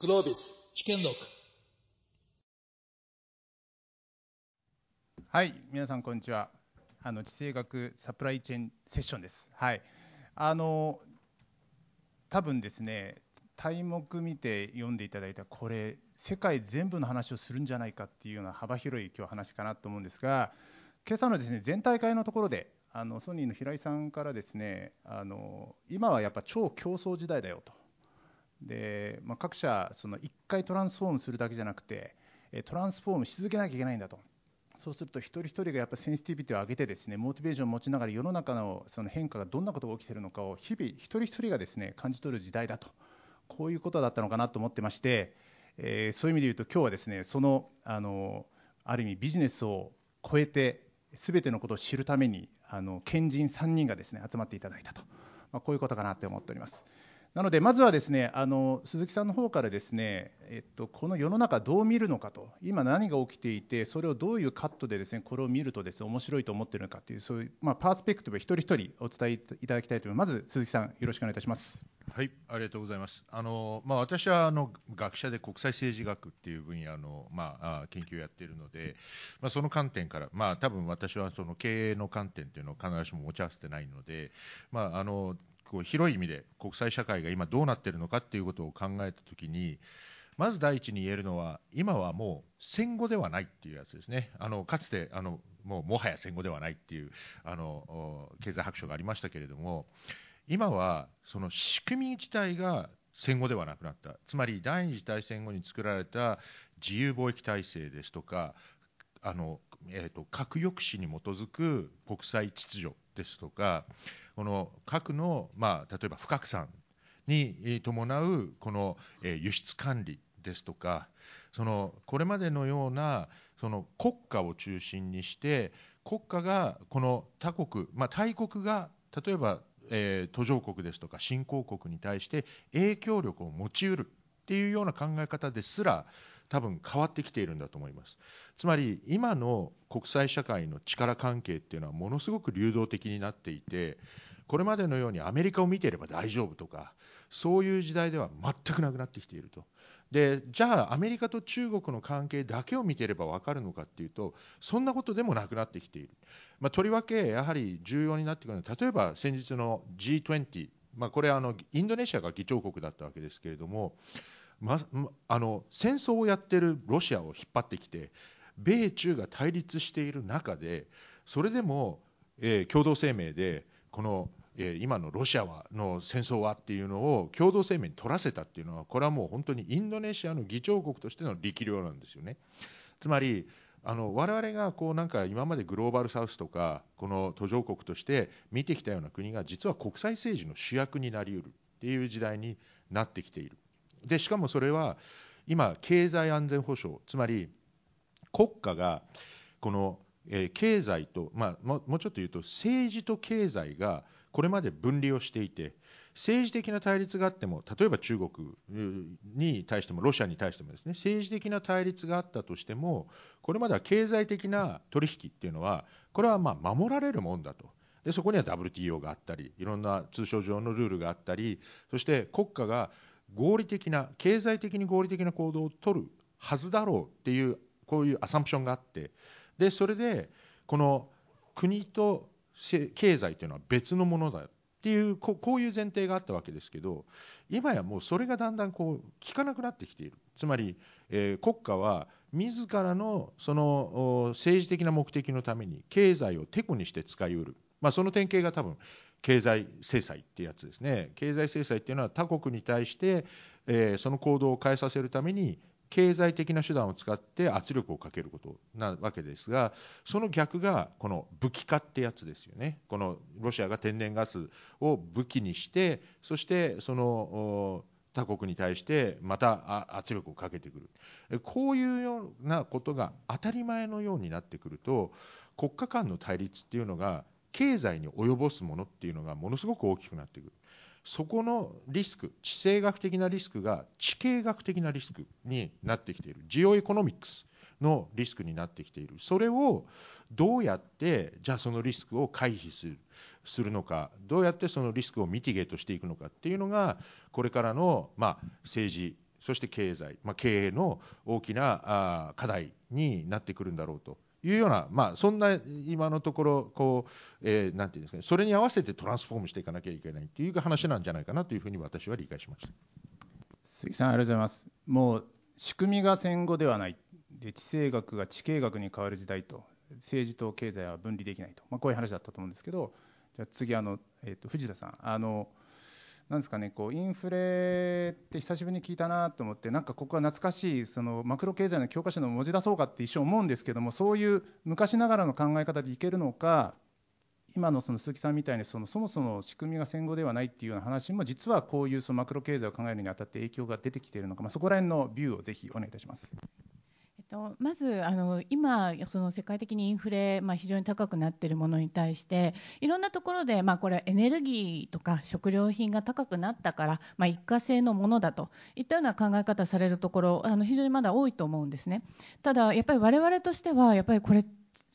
グロービス試験録はい、皆さんこんにちは。あの地政学サプライチェーンセッションです。はい。あの多分ですね、題目見て読んでいただいたこれ世界全部の話をするんじゃないかっていうような幅広い今日話かなと思うんですが、今朝のですね全体会のところで。あのソニーの平井さんからですねあの今はやっぱ超競争時代だよとで、まあ、各社その1回トランスフォームするだけじゃなくてトランスフォームし続けなきゃいけないんだと。そうすると一人一人がやっぱセンシティビティを上げてですねモチベーションを持ちながら世の中のその変化がどんなことが起きているのかを日々一人一人がですね感じ取る時代だと。こういうことだったのかなと思ってまして、えーそういう意味で言うと今日はですねそのあのある意味ビジネスを超えて全てのことを知るためにあの賢人3人がですね集まっていただいたと、まあ、こういうことかなと思っております。なので、まずはですねあの鈴木さんの方からですね、えっと、この世の中どう見るのかと、今何が起きていて、それをどういうカットでですねこれを見るとですね面白いと思っているのかという、そういう、まあ、パースペクティブを一人一人お伝えいただきたいと思います。まず鈴木さん、よろしくお願いいたします。はい、ありがとうございます。あのまあ、私はあの学者で国際政治学っていう分野の、まあ、あ研究をやっているので、まあ、その観点から、まあ、多分私はその経営の観点っていうのを必ずしも持ち合わせてないので、まあ、あのこう広い意味で国際社会が今どうなっているのかっていうことを考えたときに、まず第一に言えるのは、今はもう戦後ではないっていうやつですね、あのかつてあのもうもはや戦後ではないっていうあの経済白書がありましたけれども、今はその仕組み自体が戦後ではなくなった、つまり第二次大戦後に作られた自由貿易体制ですとか、あのえー、と核抑止に基づく国際秩序ですとか、この核の、まあ、例えば不拡散に伴うこの、えー輸出管理ですとか、そのこれまでのようなその国家を中心にして、国家がこの他国、まあ、大国が例えば、えー途上国ですとか新興国に対して影響力を持ちうるっていうような考え方ですら多分変わってきているんだと思います。つまり今の国際社会の力関係っていうのはものすごく流動的になっていてこれまでのようにアメリカを見ていれば大丈夫とかそういう時代では全くなくなってきていると。でじゃあアメリカと中国の関係だけを見ていれば分かるのかっていうとそんなことでもなくなってきている、まあ、とりわけやはり重要になってくるのは例えば先日の G20、まあ、これはあのインドネシアが議長国だったわけですけれどもまあの戦争をやっているロシアを引っ張ってきて米中が対立している中でそれでも、えー共同声明でこの、えー今のロシアはの戦争はっていうのを共同声明に取らせたっていうのはこれはもう本当にインドネシアの議長国としての力量なんですよね。つまりあの我々がこうなんか今までグローバルサウスとかこの途上国として見てきたような国が実は国際政治の主役になりうるっていう時代になってきている。でしかもそれは今経済安全保障つまり国家がこの、え経済と、まあ、もうちょっと言うと政治と経済がこれまで分離をしていて政治的な対立があっても例えば中国に対してもロシアに対してもですね政治的な対立があったとしてもこれまでは経済的な取引っていうのはこれはま守られるもんだと。でそこには WTO があったりいろんな通商上のルールがあったりそして国家が合理的な経済的に合理的な行動を取るはずだろうっていうこういうアサンプションがあって。でそれでこの国と経済というのは別のものだっていうこういう前提があったわけですけど今やもうそれがだんだんこう効かなくなってきている。つまり、えー国家は自らのその政治的な目的のために経済をてこにして使いうる、まあ、その典型が多分経済制裁ってやつですね。経済制裁っていうのは他国に対して、えーその行動を変えさせるために経済的な手段を使って圧力をかけることなわけですがその逆がこの武器化ってやつですよね。このロシアが天然ガスを武器にしてそしてその他国に対してまた圧力をかけてくる。こういうようなことが当たり前のようになってくると国家間の対立っていうのが経済に及ぼすものっていうのがものすごく大きくなっていくそこのリスク地政学的なリスクが地形学的なリスクになってきている。ジオエコノミクスのリスクになってきている。それをどうやってじゃあそのリスクを回避するするのかどうやってそのリスクをミティゲートしていくのかっていうのがこれからの、まあ、政治そして経済、まあ、経営の大きなあ課題になってくるんだろうと。いうような、まあ、そんな今のところこう、えー、なんていうんですかね、それに合わせてトランスフォームしていかなきゃいけないという話なんじゃないかなというふうに私は理解しました鈴木さん、ありがとうございます。もう仕組みが戦後ではないで、地政学が地経学に変わる時代と、政治と経済は分離できないと、まあ、こういう話だったと思うんですけど、じゃ次あの、えーと、藤田さん。あのなんですかね、こうインフレって久しぶりに聞いたなと思って、なんかここは懐かしいそのマクロ経済の教科書の文字出そうかって一瞬思うんですけども、そういう昔ながらの考え方でいけるのか、今のその鈴木さんみたいにそのそもそも仕組みが戦後ではないっていうような話も、実はこういうそのマクロ経済を考えるにあたって影響が出てきているのか、まあ、そこら辺のビューをぜひお願いいたします。とまずあの今、その世界的にインフレ、まあ、非常に高くなっているものに対していろんなところで、まあ、これエネルギーとか食料品が高くなったから、まあ、一過性のものだといったような考え方されるところあの非常にまだ多いと思うんですね。ただやっぱり我々としてはやっぱりこれ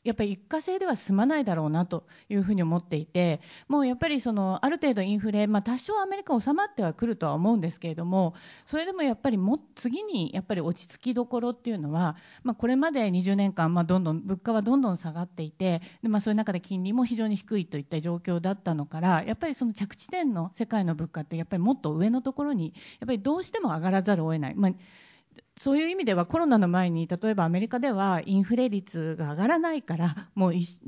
やっぱり一過性では済まないだろうなというふうに思っていて、もうやっぱりそのある程度インフレ、まあ、多少アメリカ収まってはくるとは思うんですけれども、それでもやっぱりも次にやっぱり落ち着きどころっていうのは、まあ、これまで20年間、まあ、どんどん物価はどんどん下がっていて、でまあ、そういう中で金利も非常に低いといった状況だったのから、やっぱりその着地点の世界の物価って、やっぱりもっと上のところに、やっぱりどうしても上がらざるを得ない。まあそういう意味ではコロナの前に例えばアメリカではインフレ率が上がらないからもう一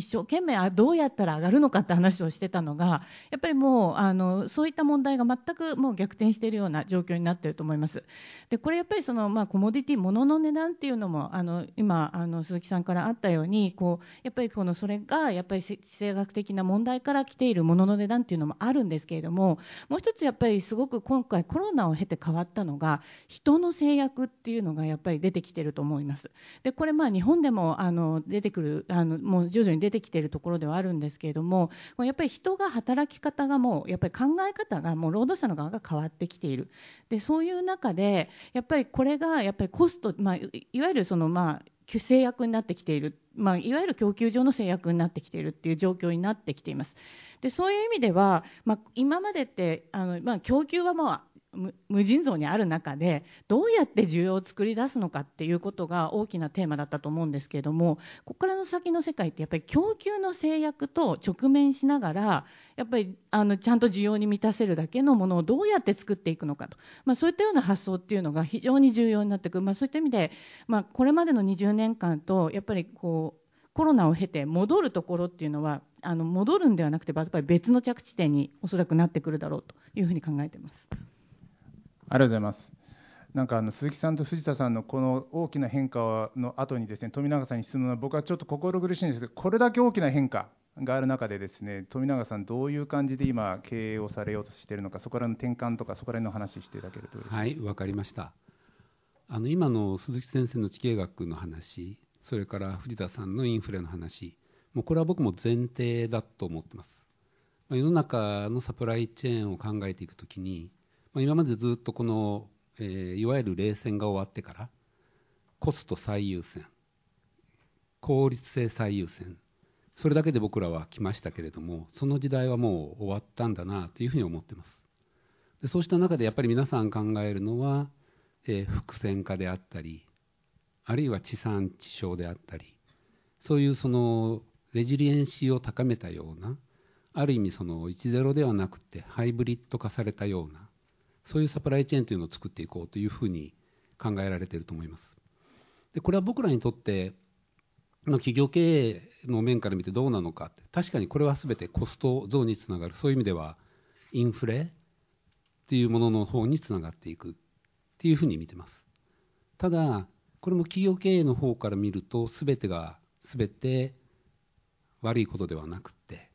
生懸命どうやったら上がるのかって話をしてたのがやっぱりもうあのそういった問題が全くもう逆転しているような状況になっていると思います。でこれやっぱりその、まあ、コモディティ物の値段っていうのもあの今あの鈴木さんからあったようにこうやっぱりこのそれがやっぱり地政学的な問題から来ている物の値段っていうのもあるんですけれどももう一つやっぱりすごく今回コロナを経て変わったのが人の制約っていうのがやっぱり出てきてると思います。でこれまあ日本でもあの出てくるあのもう徐々に出てきているところではあるんですけれどもやっぱり人が働き方がもうやっぱり考え方がもう労働者の側が変わってきているでそういう中でやっぱりこれがやっぱりコスト、まあ、いわゆるそのまあ制約になってきている、まあ、いわゆる供給上の制約になってきているっていう状況になってきています。でそういう意味では、まあ、今までってあの、まあ、供給はまあ無尽蔵にある中でどうやって需要を作り出すのかっていうことが大きなテーマだったと思うんですけれどもここからの先の世界ってやっぱり供給の制約と直面しながらやっぱりあのちゃんと需要に満たせるだけのものをどうやって作っていくのかと、まあ、そういったような発想っていうのが非常に重要になってくる、まあ、そういった意味で、まあ、これまでの20年間とやっぱりこうコロナを経て戻るところっていうのはあの戻るんではなくてやっぱり別の着地点におそらくなってくるだろうというふうに考えています。ありがとうございます。なんかあの鈴木さんと藤田さんのこの大きな変化の後にですね富永さんに質問は僕はちょっと心苦しいんですけどこれだけ大きな変化がある中でですね富永さんどういう感じで今経営をされようとしているのかそこらの転換とかそこら辺の話していただけると嬉しいです。はいわかりました。あの今の鈴木先生の地形学の話それから藤田さんのインフレの話もうこれは僕も前提だと思ってます。世の中のサプライチェーンを考えていくときにま今までずっとこの、えー、いわゆる冷戦が終わってからコスト最優先効率性最優先それだけで僕らは来ましたけれどもその時代はもう終わったんだなというふうに思ってます。でそうした中でやっぱり皆さん考えるのは、えー、伏線化であったりあるいは地産地消であったりそういうそのレジリエンシーを高めたようなある意味その10ではなくてハイブリッド化されたようなそういうサプライチェーンというのを作っていこうというふうに考えられていると思います。でこれは僕らにとっての企業経営の面から見てどうなのかって確かにこれは全てコスト増につながるそういう意味ではインフレっていうものの方につながっていくっていうふうに見てますただこれも企業経営の方から見ると全てが全て悪いことではなくて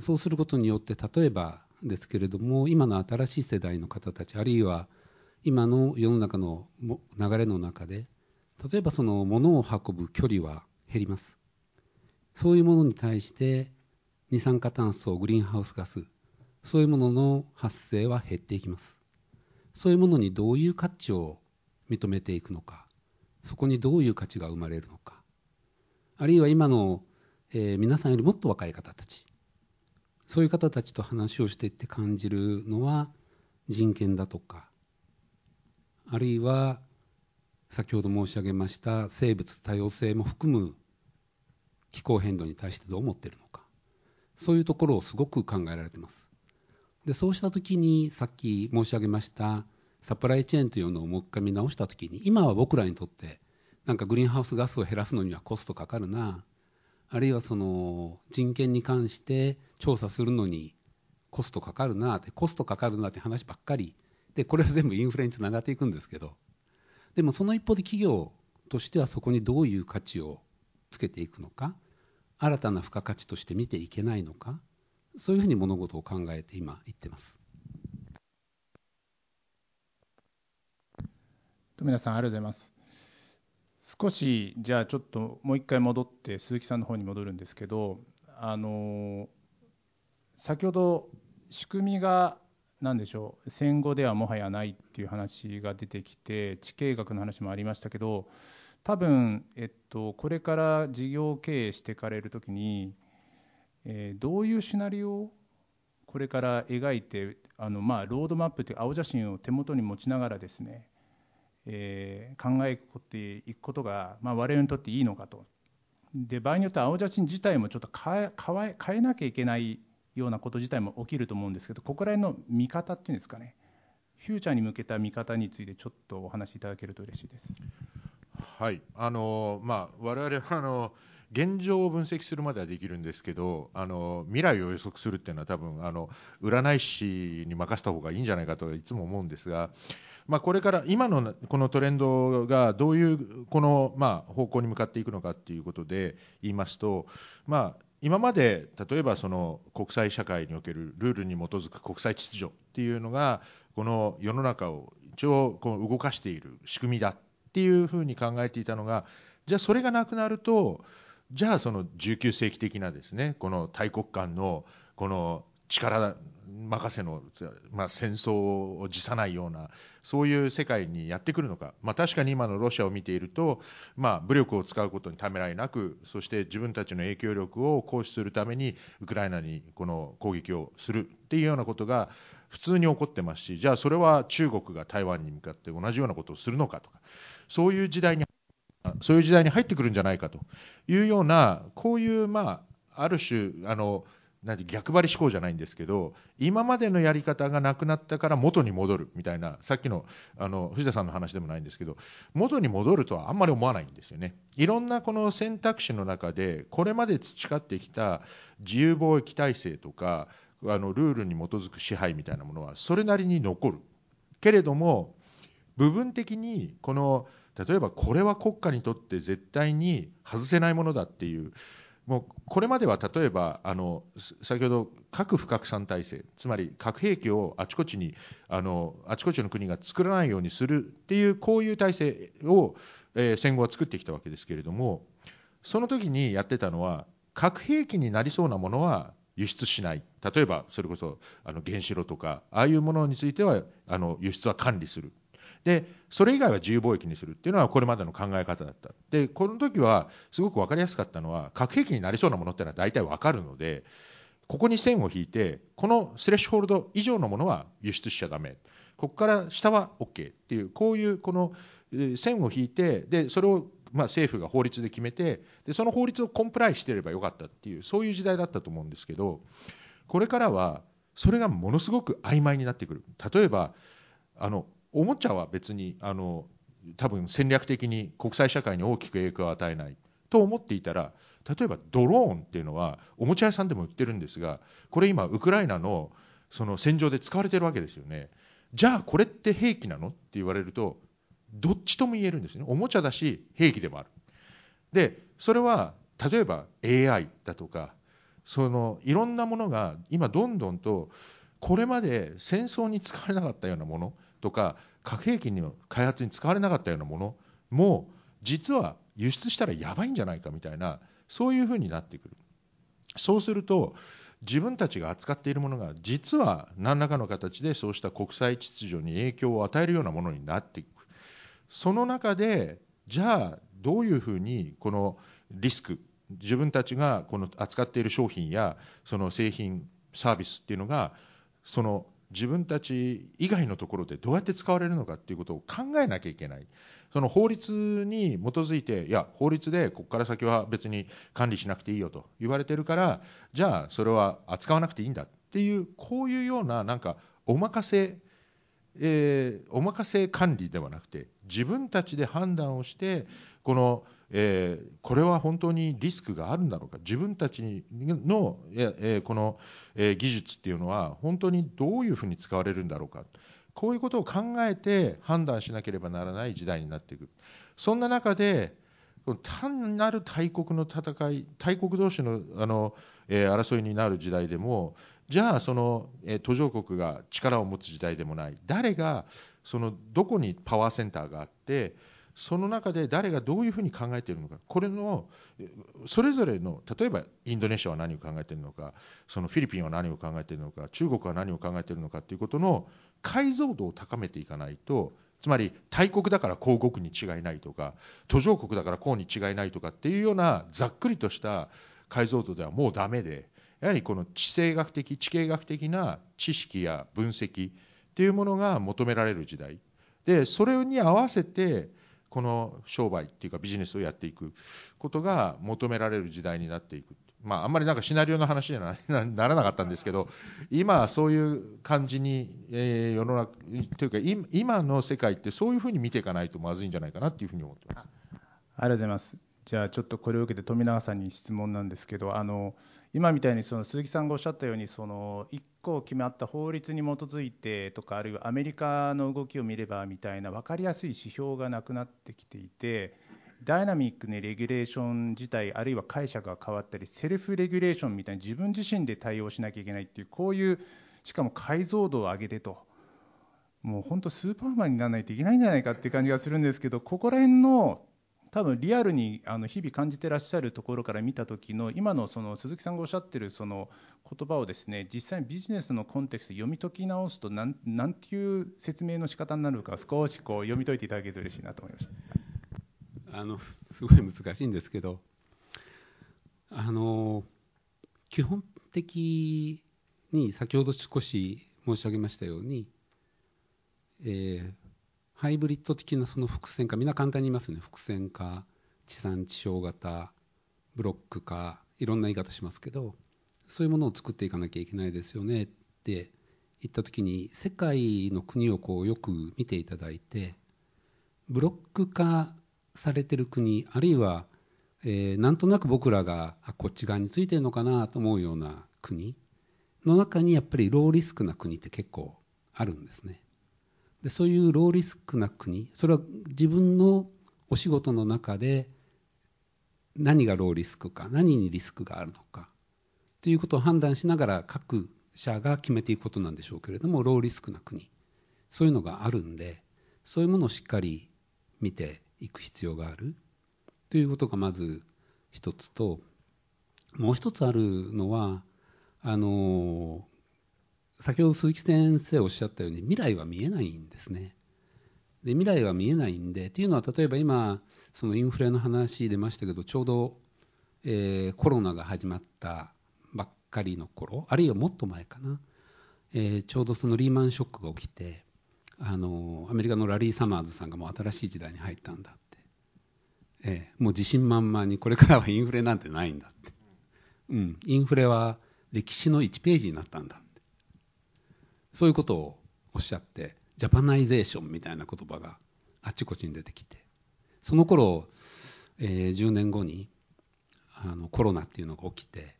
そうすることによって例えばですけれども今の新しい世代の方たちあるいは今の世の中の流れの中で例えばその物を運ぶ距離は減ります。そういうものに対して二酸化炭素グリーンハウスガスそういうものの発生は減っていきます。そういうものにどういう価値を認めていくのかそこにどういう価値が生まれるのかあるいは今の、えー、皆さんよりもっと若い方たちそういう方たちと話をしていって感じるのは人権だとかあるいは先ほど申し上げました生物多様性も含む気候変動に対してどう思っているのか。そういうところをすごく考えられています。でそうした時にさっき申し上げましたサプライチェーンというのをもう一回見直した時に今は僕らにとってなんかグリーンハウスガスを減らすのにはコストかかるな。あるいはその人権に関して調査するのにコストかかるなってコストかかるなって話ばっかり。でこれは全部インフレにつながっていくんですけど。でもその一方で企業としてはそこにどういう価値をつけていくのか新たな付加価値として見ていけないのかそういうふうに物事を考えて今言ってます。富田さんありがとうございます。少しじゃあちょっともう一回戻って鈴木さんの方に戻るんですけどあの先ほど仕組みが何でしょう戦後ではもはやないっていう話が出てきて地形学の話もありましたけど多分、えっと、これから事業経営していかれるときに、え、どういうシナリオをこれから描いてあの、まあ、ロードマップという青写真を手元に持ちながらですねえー、考えていくことが、まあ、我々にとっていいのかと。で場合によっては青写真自体もちょっと変え変えなきゃいけないようなこと自体も起きると思うんですけどここら辺の見方っていうんですかね。フューチャーに向けた見方についてちょっとお話しいただけると嬉しいです。はい。あのまあ、我々はあの現状を分析するまではできるんですけどあの未来を予測するっていうのは多分あの占い師に任せた方がいいんじゃないかといつも思うんですがまあ、これから今のこのトレンドがどういうこのまあ方向に向かっていくのかということで言いますと、まあ、今まで例えばその国際社会におけるルールに基づく国際秩序っていうのがこの世の中を一応こう動かしている仕組みだっていうふうに考えていたのがじゃあそれがなくなるとじゃあその19世紀的なですねこの大国間のこの力任せの、まあ、戦争を辞さないようなそういう世界にやってくるのか、まあ、確かに今のロシアを見ていると、まあ、武力を使うことにためらいなくそして自分たちの影響力を行使するためにウクライナにこの攻撃をするっていうようなことが普通に起こってますしじゃあそれは中国が台湾に向かって同じようなことをするのかとかそういう時代にそういう時代に入ってくるんじゃないかというようなこういうまあある種あのなんて逆張り思考じゃないんですけど今までのやり方がなくなったから元に戻るみたいなさっきのあの藤田さんの話でもないんですけど元に戻るとはあんまり思わないんですよね。いろんなこの選択肢の中でこれまで培ってきた自由貿易体制とかあのルールに基づく支配みたいなものはそれなりに残る。けれども部分的にこの例えばこれは国家にとって絶対に外せないものだっていうもうこれまでは例えばあの先ほど核不拡散体制つまり核兵器をあちこちにあのあちこちの国が作らないようにするっていうこういう体制を、えー、戦後は作ってきたわけですけれどもその時にやってたのは核兵器になりそうなものは輸出しない。例えばそれこそあの原子炉とかああいうものについてはあの輸出は管理する。でそれ以外は自由貿易にするっていうのはこれまでの考え方だった。でこの時はすごく分かりやすかったのは核兵器になりそうなものっていうのは大体分かるのでここに線を引いてこのスレッシュホールド以上のものは輸出しちゃだめここから下は OK っていうこういうこの線を引いてでそれをまあ政府が法律で決めてでその法律をコンプライしてればよかったっていうそういう時代だったと思うんですけどこれからはそれがものすごく曖昧になってくる。例えばあのおもちゃは別に。あの多分戦略的に国際社会に大きく影響を与えない。と思っていたら例えばドローンっていうのはおもちゃ屋さんでも売ってるんですがこれ今ウクライナのその戦場で使われてるわけですよね。じゃあこれって兵器なの？って言われるとどっちとも言えるんですね。おもちゃだし兵器でもある。でそれは例えば AI だとかそのいろんなものが今どんどんとこれまで戦争に使われなかったようなものとか核兵器の開発に使われなかったようなものも実は輸出したらやばいんじゃないかみたいなそういうふうになってくる。そうすると自分たちが扱っているものが実は何らかの形でそうした国際秩序に影響を与えるようなものになっていく。その中でじゃあどういうふうにこのリスク自分たちがこの扱っている商品やその製品サービスっていうのがその自分たち以外のところでどうやって使われるのかっていうことを考えなきゃいけない。その法律に基づいていや法律でここから先は別に管理しなくていいよと言われてるからじゃあそれは扱わなくていいんだっていうこういうようななんかお任せえー、お任せ管理ではなくて自分たちで判断をしてこのえー、これは本当にリスクがあるんだろうか。自分たちの、えー、この、えー、技術っていうのは本当にどういうふうに使われるんだろうか。こういうことを考えて判断しなければならない時代になっていく。そんな中で単なる大国の戦い大国同士のあの、え争いになる時代でもじゃあその、え途上国が力を持つ時代でもない。誰がそのどこにパワーセンターがあってその中で誰がどういうふうに考えているのか。これのそれぞれの例えばインドネシアは何を考えているのか。そのフィリピンは何を考えているのか。中国は何を考えているのかということの解像度を高めていかないとつまり大国だからこう動くに違いないとか途上国だからこうに違いないとかっていうようなざっくりとした解像度ではもうダメでやはりこの地政学的地形学的な知識や分析っていうものが求められる時代でそれに合わせてこの商売っていうかビジネスをやっていくことが求められる時代になっていく。まあ、あんまりなんかシナリオの話にはならなかったんですけど、今、そういう感じに、えー、世の中というか、今の世界ってそういうふうに見ていかないとまずいんじゃないかなというふうに思ってます。ありがとうございます。じゃあちょっとこれを受けて富永さんに質問なんですけどあの今みたいにその鈴木さんがおっしゃったようにその1個決まった法律に基づいてとかあるいはアメリカの動きを見ればみたいな分かりやすい指標がなくなってきていてダイナミックにレギュレーション自体あるいは解釈が変わったりセルフレギュレーションみたいに自分自身で対応しなきゃいけないっていうこういうしかも解像度を上げてと。もう本当スーパーマンにならないといけないんじゃないかっていう感じがするんですけどここら辺の多分リアルにあの日々感じてらっしゃるところから見た時の今のその鈴木さんがおっしゃってるその言葉をですね実際にビジネスのコンテクスト読み解き直すと何何ていう説明の仕方になるのか少しこう読み解いていただけると嬉しいなと思いました。あのすごい難しいんですけどあの基本的に先ほど少し申し上げましたように、えーハイブリッド的なその伏線化みんな簡単に言いますよね伏線化地産地消型ブロック化いろんな言い方しますけどそういうものを作っていかなきゃいけないですよねって言った時に世界の国をこうよく見ていただいてブロック化されてる国あるいは、えー、なんとなく僕らがあこっち側についてるのかなと思うような国の中にやっぱりローリスクな国って結構あるんですね。でそういうローリスクな国それは自分のお仕事の中で何がローリスクか何にリスクがあるのかということを判断しながら各社が決めていくことなんでしょうけれどもローリスクな国そういうのがあるんでそういうものをしっかり見ていく必要があるということがまず一つともう一つあるのはあの先ほど鈴木先生おっしゃったように未来は見えないんですね。で未来は見えないんでというのは例えば今そのインフレの話出ましたけどちょうど、えー、コロナが始まったばっかりの頃あるいはもっと前かな、えー、ちょうどそのリーマンショックが起きてあのアメリカのラリー・サマーズさんがもう新しい時代に入ったんだって、えー、もう自信満々にこれからはインフレなんてないんだって、うん、インフレは歴史の1ページになったんだそういうことをおっしゃってジャパナイゼーションみたいな言葉があっちこっちに出てきてその頃、えー、10年後にあのコロナっていうのが起きて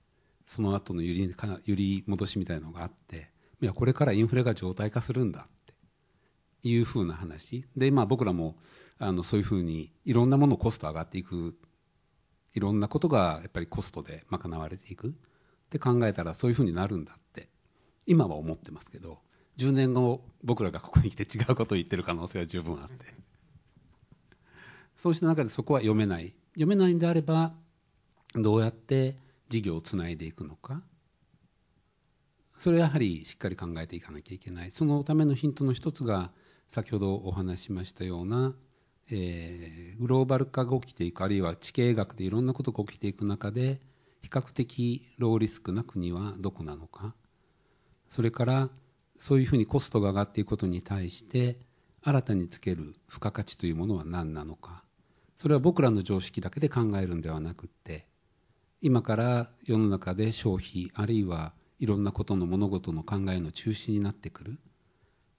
その後の揺り揺り戻しみたいなのがあっていやこれからインフレが常態化するんだっていうふうな話。で、まあ、僕らもあのそういうふうにいろんなものコスト上がっていくいろんなことがやっぱりコストで賄われていく。って考えたらそういうふうになるんだって今は思ってますけど10年後僕らがここに来て違うことを言ってる可能性は十分あって。そうした中でそこは読めない。読めないんであればどうやって事業をつないでいくのか。それはやはりしっかり考えていかなきゃいけない。そのためのヒントの一つが先ほどお話ししましたような、えー、グローバル化が起きていくあるいは地形学でいろんなことが起きていく中で比較的ローリスクな国はどこなのか。それからそういうふうにコストが上がっていくことに対して新たにつける付加価値というものは何なのか。それは僕らの常識だけで考えるんではなくって今から世の中で消費あるいはいろんなことの物事の考えの中心になってくる、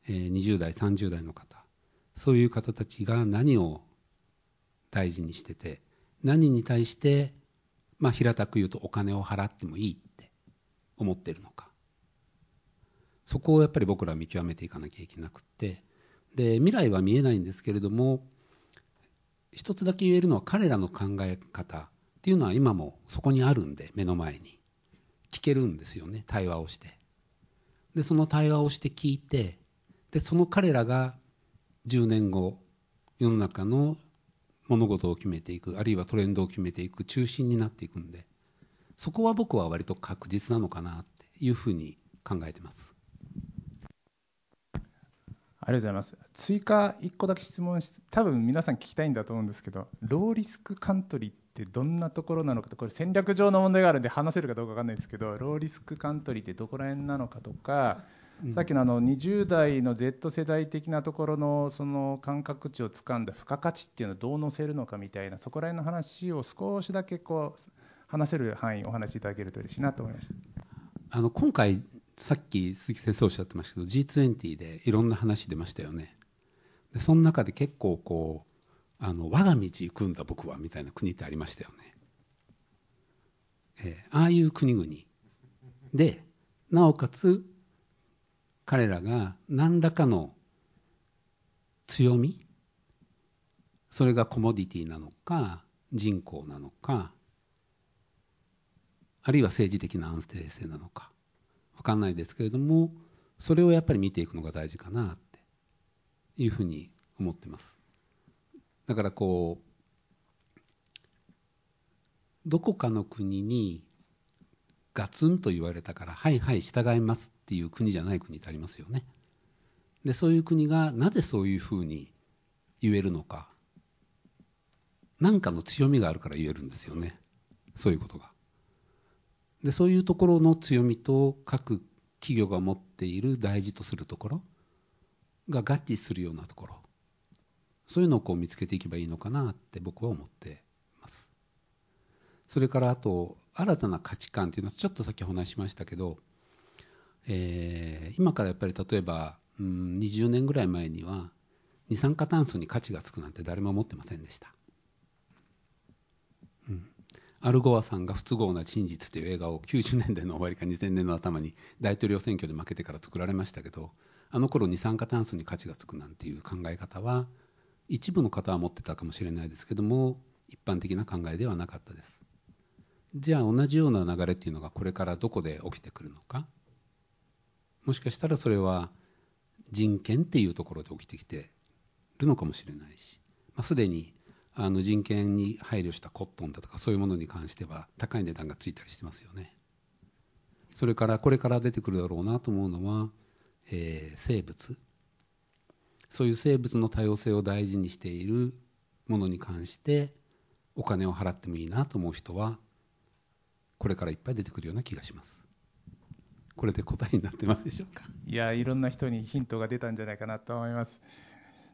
20代30代の方。そういう方たちが何を大事にしてて何に対してまあ平たく言うとお金を払ってもいいって思ってるのか。そこをやっぱり僕らは見極めていかなきゃいけなくてで未来は見えないんですけれども一つだけ言えるのは彼らの考え方っていうのは今もそこにあるんで目の前に。聞けるんですよね対話をして。でその対話をして聞いてでその彼らが10年後世の中の物事を決めていくあるいはトレンドを決めていく中心になっていくんでそこは僕は割と確実なのかなっていうふうに考えてます。りがとうございます。追加1個だけ質問し、多分皆さん聞きたいんだと思うんですけど、ローリスクカントリーってどんなところなのかと、これ戦略上の問題があるんで話せるかどうかわかんないですけど、ローリスクカントリーってどこら辺なのかとか、うん、さっきのあの20代の Z 世代的なところのその感覚値をつかんだ付加価値っていうのをどう載せるのかみたいな、そこら辺の話を少しだけこう話せる範囲お話しいただけると嬉しいなと思いました。あの今回さっき鈴木先生おっしゃってましたけど G20 でいろんな話出ましたよね。でその中で結構こうあの我が道行くんだ僕はみたいな国ってありましたよね、えー、ああいう国々。でなおかつ彼らが何らかの強みそれがコモディティなのか人口なのかあるいは政治的な安定性なのか。分かんないですけれどもそれをやっぱり見ていくのが大事かなっていうふうに思ってます。だからこうどこかの国にガツンと言われたからはいはい従いますっていう国じゃない国ってありますよね。でそういう国がなぜそういうふうに言えるのか何かの強みがあるから言えるんですよね。そういうことが。でそういうところの強みと各企業が持っている大事とするところが合致するようなところ。そういうのをこう見つけていけばいいのかなって僕は思ってます。それからあと新たな価値観っていうのはちょっとさっきお話しましたけど、えー、今からやっぱり例えば、うん、20年ぐらい前には二酸化炭素に価値がつくなんて誰も思ってませんでした、うん、アルゴアさんが不都合な真実という映画を90年代の終わりか2000年の頭に大統領選挙で負けてから作られましたけどあの頃二酸化炭素に価値がつくなんていう考え方は一部の方は持ってたかもしれないですけども一般的な考えではなかったです。じゃあ同じような流れっていうのがこれからどこで起きてくるのか？もしかしたらそれは人権っていうところで起きてきてるのかもしれないし、まあ、すでにあの人権に配慮したコットンだとかそういうものに関しては高い値段がついたりしてますよね。それからこれから出てくるだろうなと思うのは、えー、生物そういう生物の多様性を大事にしているものに関してお金を払ってもいいなと思う人はこれからいっぱい出てくるような気がします。これで答えになってますでしょうか？いやいろんな人にヒントが出たんじゃないかなと思います。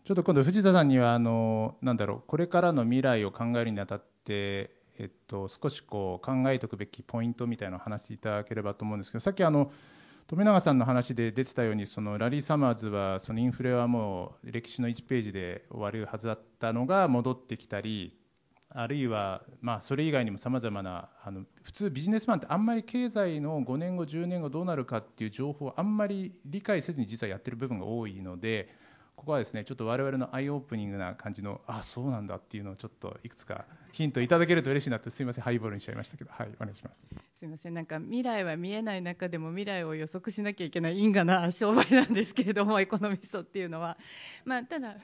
ちょっと今度藤田さんにはあのなんだろうこれからの未来を考えるにあたって、えっと、少しこう考えておくべきポイントみたいなのを話していただければと思うんですけどさっきあの富永さんの話で出てたようにそのラリー・サマーズはそのインフレはもう歴史の1ページで終わるはずだったのが戻ってきたりあるいはまあそれ以外にもさまざまなあの普通ビジネスマンってあんまり経済の5年後10年後どうなるかっていう情報をあんまり理解せずに実はやってる部分が多いのでここはですねちょっと我々のアイオープニングな感じのあそうなんだっていうのをちょっといくつかヒントいただけると嬉しいなってすみませんハイボールにしちゃいましたけど。はいお願いします。すみませんなんか未来は見えない中でも未来を予測しなきゃいけない因果な商売なんですけれども エコノミストっていうのはまあただ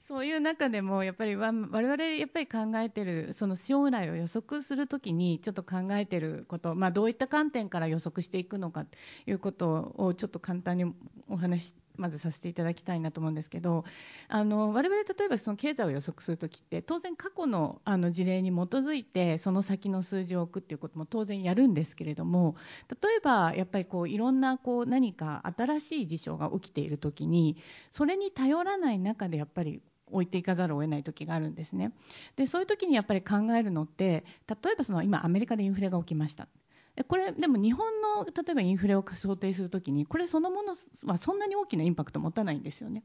そういう中でもやっぱり我々やっぱり考えてるその将来を予測するときにちょっと考えてることまあどういった観点から予測していくのかということをちょっと簡単にお話しまずさせていただきたいなと思うんですけどあの我々例えばその経済を予測するときって当然過去のあの事例に基づいてその先の数字を置くっていうことも当然やるんですけれども例えばやっぱりこういろんなこう何か新しい事象が起きているときにそれに頼らない中でやっぱり置いていかざるを得ない時があるんですね。でそういう時にやっぱり考えるのって例えばその今アメリカでインフレが起きました。これでも日本の例えばインフレを想定するときにこれそのものはそんなに大きなインパクトを持たないんですよね。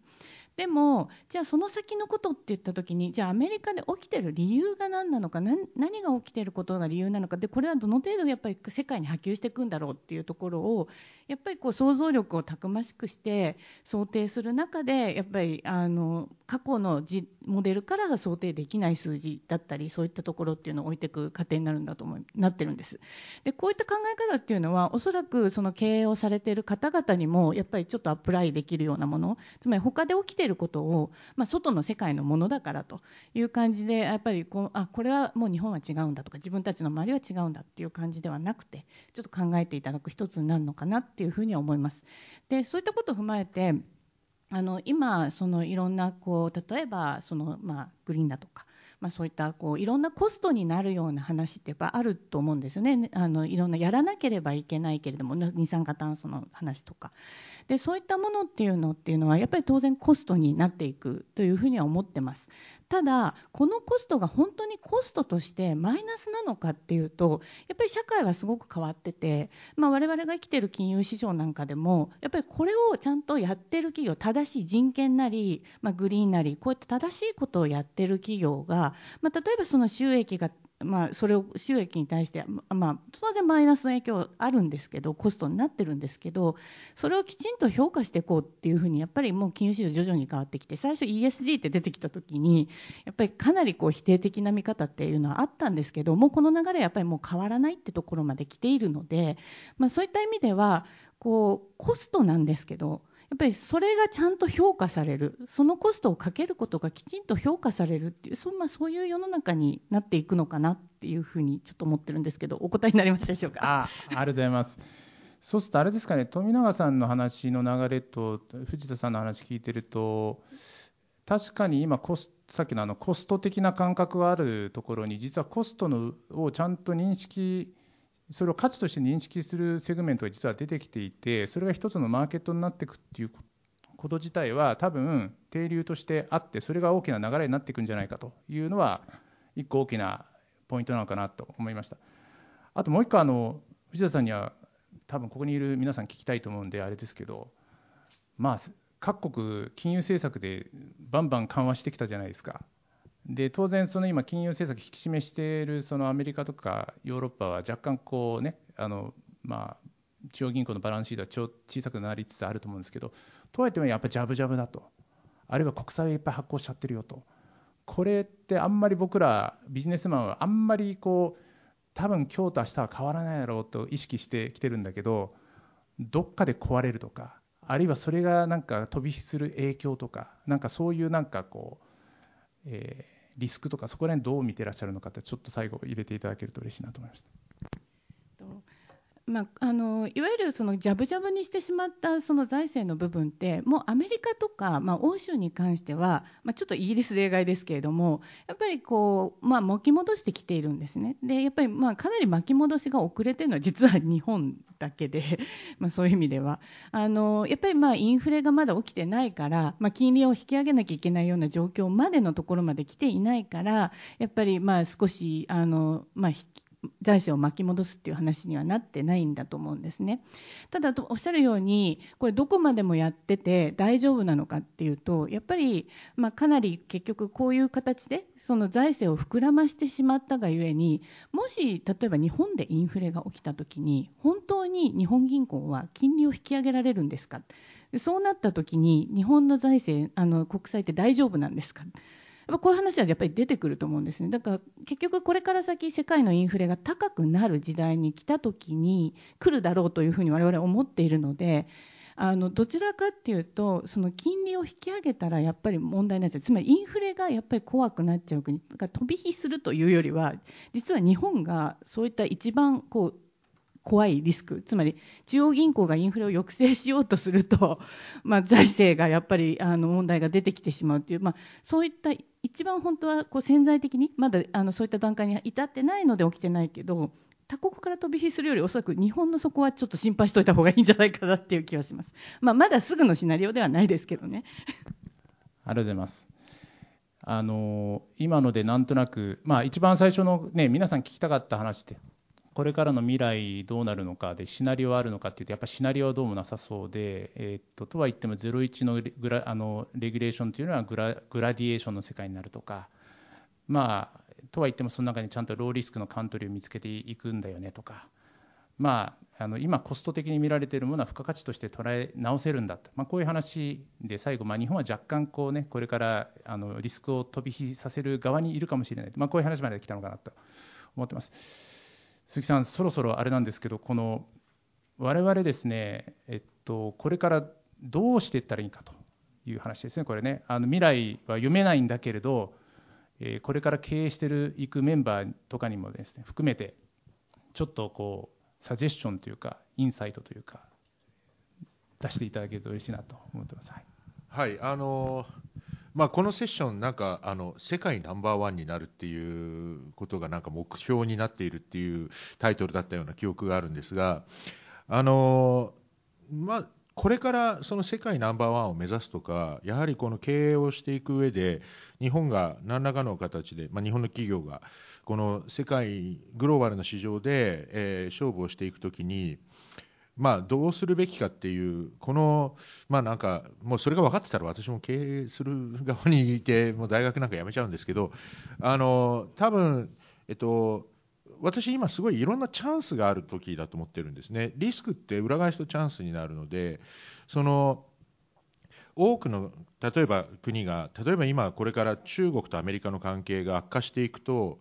でもじゃあその先のことって言った時にじゃあアメリカで起きてる理由が何なのか何が起きてることが理由なのかでこれはどの程度やっぱり世界に波及していくんだろうっていうところをやっぱりこう想像力をたくましくして想定する中でやっぱりあの過去のモデルから想定できない数字だったりそういったところっていうのを置いていく過程になるんだと思いなってるんです。でこういった考え方っていうのはおそらくその経営をされている方々にもやっぱりちょっとアプライできるようなものつまり他で起きていることを、まあ、外の世界のものだからという感じでやっぱりこうあこれはもう日本は違うんだとか自分たちの周りは違うんだっていう感じではなくてちょっと考えていただく一つになるのかなっていうふうには思います。でそういったことを踏まえてあの今そのいろんなこう例えばその、まあ、グリーンだとかまあ、そういったこういろんなコストになるような話ってやっぱあると思うんですよね。あのいろんなやらなければいけないけれども二酸化炭素の話とか。でそういったものっていうのっていうのはやっぱり当然コストになっていくというふうには思ってます。ただこのコストが本当にコストとしてマイナスなのかっていうとやっぱり社会はすごく変わってて、まあ、我々が生きてる金融市場なんかでもやっぱりこれをちゃんとやってる企業正しい人権なり、まあ、グリーンなりこうやって正しいことをやってる企業が、まあ、例えばその収益がまあ、それを収益に対して、まあ、当然マイナスの影響あるんですけどコストになってるんですけどそれをきちんと評価していこうっていうふうにやっぱりもう金融市場徐々に変わってきて最初 ESG って出てきた時にやっぱりかなりこう否定的な見方っていうのはあったんですけどもうこの流れはやっぱりもう変わらないってところまで来ているので、まあ、そういった意味ではこうコストなんですけどっぱりそれがちゃんと評価される。そのコストをかけることがきちんと評価されるっていうそ,、まあ、そういう世の中になっていくのかなっていうふうにちょっと思ってるんですけどお答えになりましたでしょうか？あありがとうございます。そうするとあれですかね富永さんの話の流れと藤田さんの話聞いてると確かに今コスさっきのあのコスト的な感覚があるところに実はコストのをちゃんと認識それを価値として認識するセグメントが実は出てきていてそれが一つのマーケットになっていくっていうこと自体は多分定流としてあってそれが大きな流れになっていくんじゃないかというのは一個大きなポイントなのかなと思いました。あともう一個あの藤田さんには多分ここにいる皆さん聞きたいと思うんであれですけどまあ各国金融政策でバンバン緩和してきたじゃないですか。で当然、その今、金融政策引き締めしているそのアメリカとかヨーロッパは若干こうね、あのまあ、中央銀行のバランスシートは小さくなりつつあると思うんですけど、とはいってもやっぱりジャブジャブだと、あるいは国債をいっぱい発行しちゃってるよと、これってあんまり僕らビジネスマンはあんまりこう、多分今日と明日は変わらないだろうと意識してきてるんだけど、どっかで壊れるとか、あるいはそれがなんか飛び火する影響とか、なんかそういうなんかこう、えーリスクとかそこら辺どう見てらっしゃるのかってちょっと最後入れていただけると嬉しいなと思いました。まあ、あのいわゆるそのジャブジャブにしてしまったその財政の部分ってもうアメリカとか、まあ、欧州に関しては、まあ、ちょっとイギリス例外ですけれどもやっぱりこう、まあ、巻き戻してきているんですね。でやっぱりまあかなり巻き戻しが遅れてるのは実は日本だけで、まあ、そういう意味では。あのやっぱりまあインフレがまだ起きてないから、まあ、金利を引き上げなきゃいけないような状況までのところまで来ていないからやっぱりまあ少しあの、まあ、引き財政を巻き戻すっていう話にはなってないんだと思うんですね。ただおっしゃるようにこれどこまでもやってて大丈夫なのかっていうとやっぱり、まあ、かなり結局こういう形でその財政を膨らましてしまったがゆえにもし例えば日本でインフレが起きた時に本当に日本銀行は金利を引き上げられるんですか？そうなった時に日本の財政あの国債って大丈夫なんですか？ぱこういう話はやっぱり出てくると思うんですね。だから結局これから先世界のインフレが高くなる時代に来た時に来るだろうというふうに我々は思っているので。あのどちらかっていうとその金利を引き上げたらやっぱり問題ないですつまりインフレがやっぱり怖くなっちゃう国が飛び火するというよりは実は日本がそういった一番こう怖いリスク、つまり中央銀行がインフレを抑制しようとすると、まあ、財政がやっぱりあの問題が出てきてしまうという、まあ、そういった一番本当はこう潜在的にまだあのそういった段階に至ってないので起きてないけど他国から飛び火するよりおそらく日本のそこはちょっと心配しておいた方がいいんじゃないかなっていう気はします。まあ、まだすぐのシナリオではないですけどね。ありがとうございます。あの今のでなんとなく、まあ、一番最初の、ね、皆さん聞きたかった話ってこれからの未来どうなるのかでシナリオはあるのかっていうとやっぱシナリオはどうもなさそうで、えー、っととは言っても01のグラあのレギュレーションというのはグラグラディエーションの世界になるとか、まあ、とは言ってもその中にちゃんとローリスクのカントリーを見つけていくんだよねとか、まあ、あの今コスト的に見られているものは付加価値として捉え直せるんだと、まあ、こういう話で最後、まあ、日本は若干こう、ね、これからあのリスクを飛び火させる側にいるかもしれない、まあ、こういう話まで来たのかなと思ってます。鈴木さん、そろそろあれなんですけど、この我々ですね、えっと、これからどうしていったらいいかという話ですね、これね、あの未来は読めないんだけれど、えー、これから経営してるいくメンバーとかにもですね含めて、ちょっとこうサジェッションというかインサイトというか出していただけると嬉しいなと思ってます。はい、はい、あのまあ、このセッション、なんかあの世界ナンバーワンになるっていうことがなんか目標になっているっていうタイトルだったような記憶があるんですが、あのまあ、これからその世界ナンバーワンを目指すとか、やはりこの経営をしていく上で、日本が何らかの形で、まあ、日本の企業がこの世界グローバルな市場で、えー、勝負をしていくときに、まあ、どうするべきかっていうこのまあなんかもうそれが分かってたら私も経営する側にいてもう大学なんか辞めちゃうんですけどあの多分えっと私今すごいいろんなチャンスがある時だと思ってるんですね。リスクって裏返すとチャンスになるのでその多くの例えば国が例えば今これから中国とアメリカの関係が悪化していくと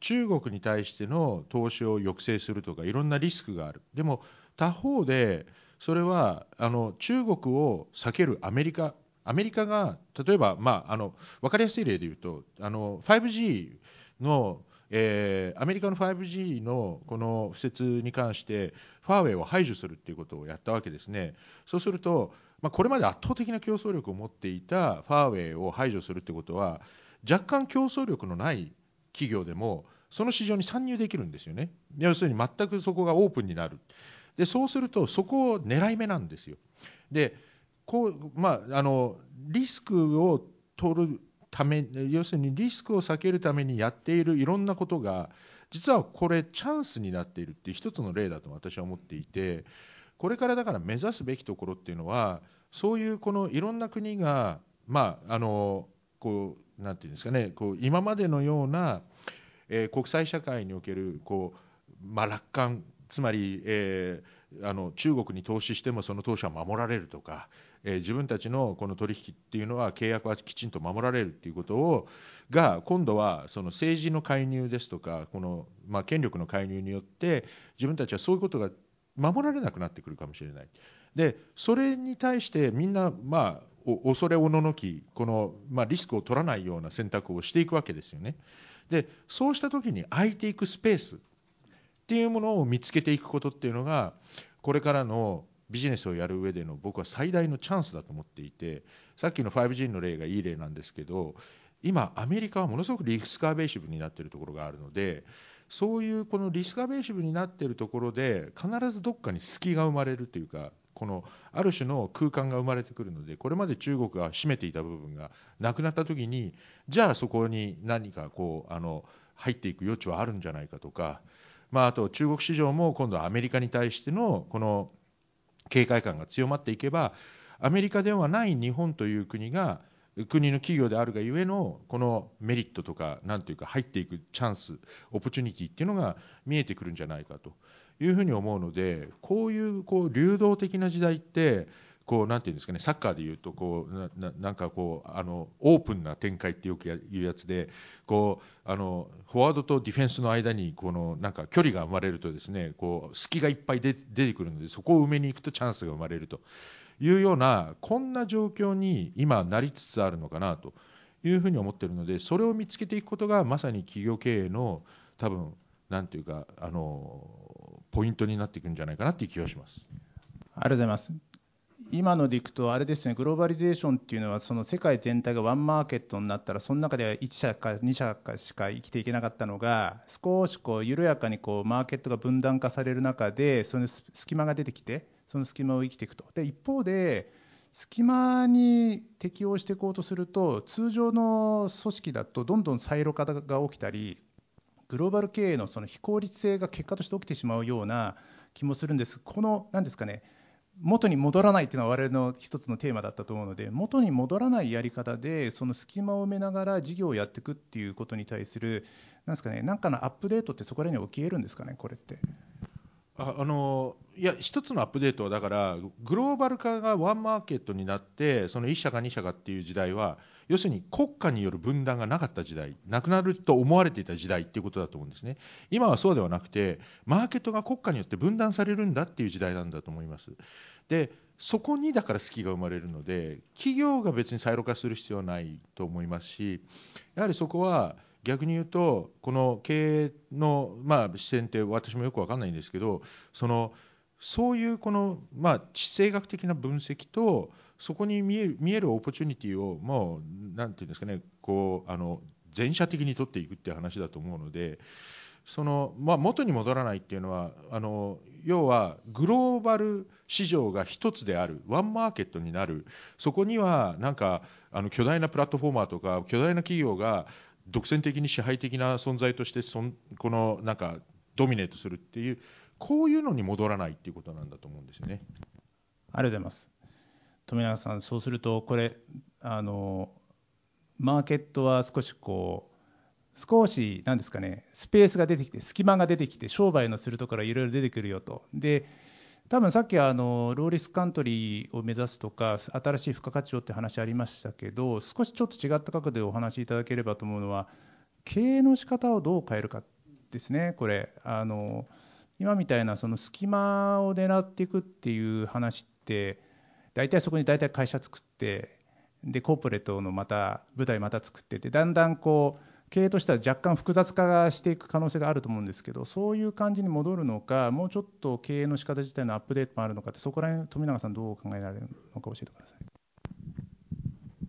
中国に対しての投資を抑制するとかいろんなリスクがある。でも他方でそれはあの中国を避けるアメリカアメリカが例えば、まあ、あの分かりやすい例で言うとあの 5G の、えー、アメリカの 5G のこの敷設に関してファーウェイを排除するっていうことをやったわけですねそうすると、まあ、これまで圧倒的な競争力を持っていたファーウェイを排除するってことは若干競争力のない企業でもその市場に参入できるんですよね。要するに全くそこがオープンになる。でそうするとそこを狙い目なんですよ。でこうまあ、あのリスクを取るため要するにリスクを避けるためにやっているいろんなことが実はこれチャンスになっているっていう一つの例だと私は思っていてこれからだから目指すべきところっていうのはそういうこのいろんな国がまああのこうなんていうんですかねこう今までのようなえー、国際社会におけるこう、まあ、楽観つまり、えー、あの中国に投資してもその投資は守られるとか、えー、自分たちのこの取引っていうのは契約はきちんと守られるっていうことをが今度はその政治の介入ですとかこの、まあ、権力の介入によって自分たちはそういうことが守られなくなってくるかもしれない。でそれに対してみんな、まあ、恐れおののきこの、まあ、リスクを取らないような選択をしていくわけですよね。でそうした時に空いていくスペースっていうものを見つけていくことっていうのがこれからのビジネスをやる上での僕は最大のチャンスだと思っていてさっきの 5G の例がいい例なんですけど今アメリカはものすごくリスクアベーシブになっているところがあるのでそういうこのリスクアベーシブになっているところで必ずどっかに隙が生まれるというかこのある種の空間が生まれてくるのでこれまで中国が占めていた部分がなくなった時にじゃあそこに何かこうあの入っていく余地はあるんじゃないかとか、まあ、あと中国市場も今度はアメリカに対してのこの警戒感が強まっていけばアメリカではない日本という国が国の企業であるがゆえのこのメリットとか何ていうか入っていくチャンスオプチュニティっていうのが見えてくるんじゃないかというふうに思うのでこういうこう流動的な時代ってこうなんていうんですかねサッカーでいうとこうななんかこうあのオープンな展開ってよく言うやつでこうあのフォワードとディフェンスの間にこのなんか距離が生まれるとですねこう隙がいっぱい出てくるのでそこを埋めに行くとチャンスが生まれるというようなこんな状況に今なりつつあるのかなというふうに思っているのでそれを見つけていくことがまさに企業経営の多分なんていうかあのポイントになっていくんじゃないかなっていう気がします。ありがとうございます。今のでいくと、あれですね、グローバリゼーションっていうのは、その世界全体がワンマーケットになったら、その中では1社か2社かしか生きていけなかったのが、少しこう緩やかにこうマーケットが分断化される中で、その隙間が出てきて、その隙間を生きていくと。で一方で隙間に適応していこうとすると、通常の組織だとどんどんサイロ化が起きたり、グローバル経営のその非効率性が結果として起きてしまうような気もするんです。この何ですかね元に戻らないっていうのは我々の一つのテーマだったと思うので元に戻らないやり方でその隙間を埋めながら事業をやっていくっていうことに対するなんですかねなんかのアップデートってそこら辺に起きえるんですかねこれって。ああのいや一つのアップデートはだからグローバル化がワンマーケットになってその1社か2社かっていう時代は要するに国家による分断がなかった時代なくなると思われていた時代っていうことだと思うんですね。今はそうではなくてマーケットが国家によって分断されるんだっていう時代なんだと思います。でそこにだから隙が生まれるので企業が別にサイロ化する必要はないと思いますしやはりそこは逆に言うとこの経営の、まあ、視点って私もよく分かんないんですけどそのそういうこの、まあ、地政学的な分析とそこに見える見えるオポチュニティをもう何て言うんですかねこうあの全社的に取っていくっていう話だと思うのでその、まあ、元に戻らないっていうのはあの要はグローバル市場が一つであるワンマーケットになるそこにはなんかあの巨大なプラットフォーマーとか巨大な企業が独占的に支配的な存在としてそんこのなんかドミネートするっていうこういうのに戻らないっていうことなんだと思うんですよね。ありがとうございます。富永さん、そうするとこれあのマーケットは少しこう少しなんですかねスペースが出てきて隙間が出てきて商売のするところいろいろ出てくるよと。で多分さっきあのローリスカントリーを目指すとか新しい付加価値をって話ありましたけど少しちょっと違った角度でお話しいただければと思うのは経営の仕方をどう変えるかですねこれあの今みたいなその隙間を狙っていくっていう話って大体そこに大体会社作ってでコーポレートのまた舞台また作っててだんだんこう経営としては若干複雑化していく可能性があると思うんですけど、そういう感じに戻るのか、もうちょっと経営の仕方自体のアップデートもあるのかって、そこら辺、富永さん、どう考えられるのか教えてください。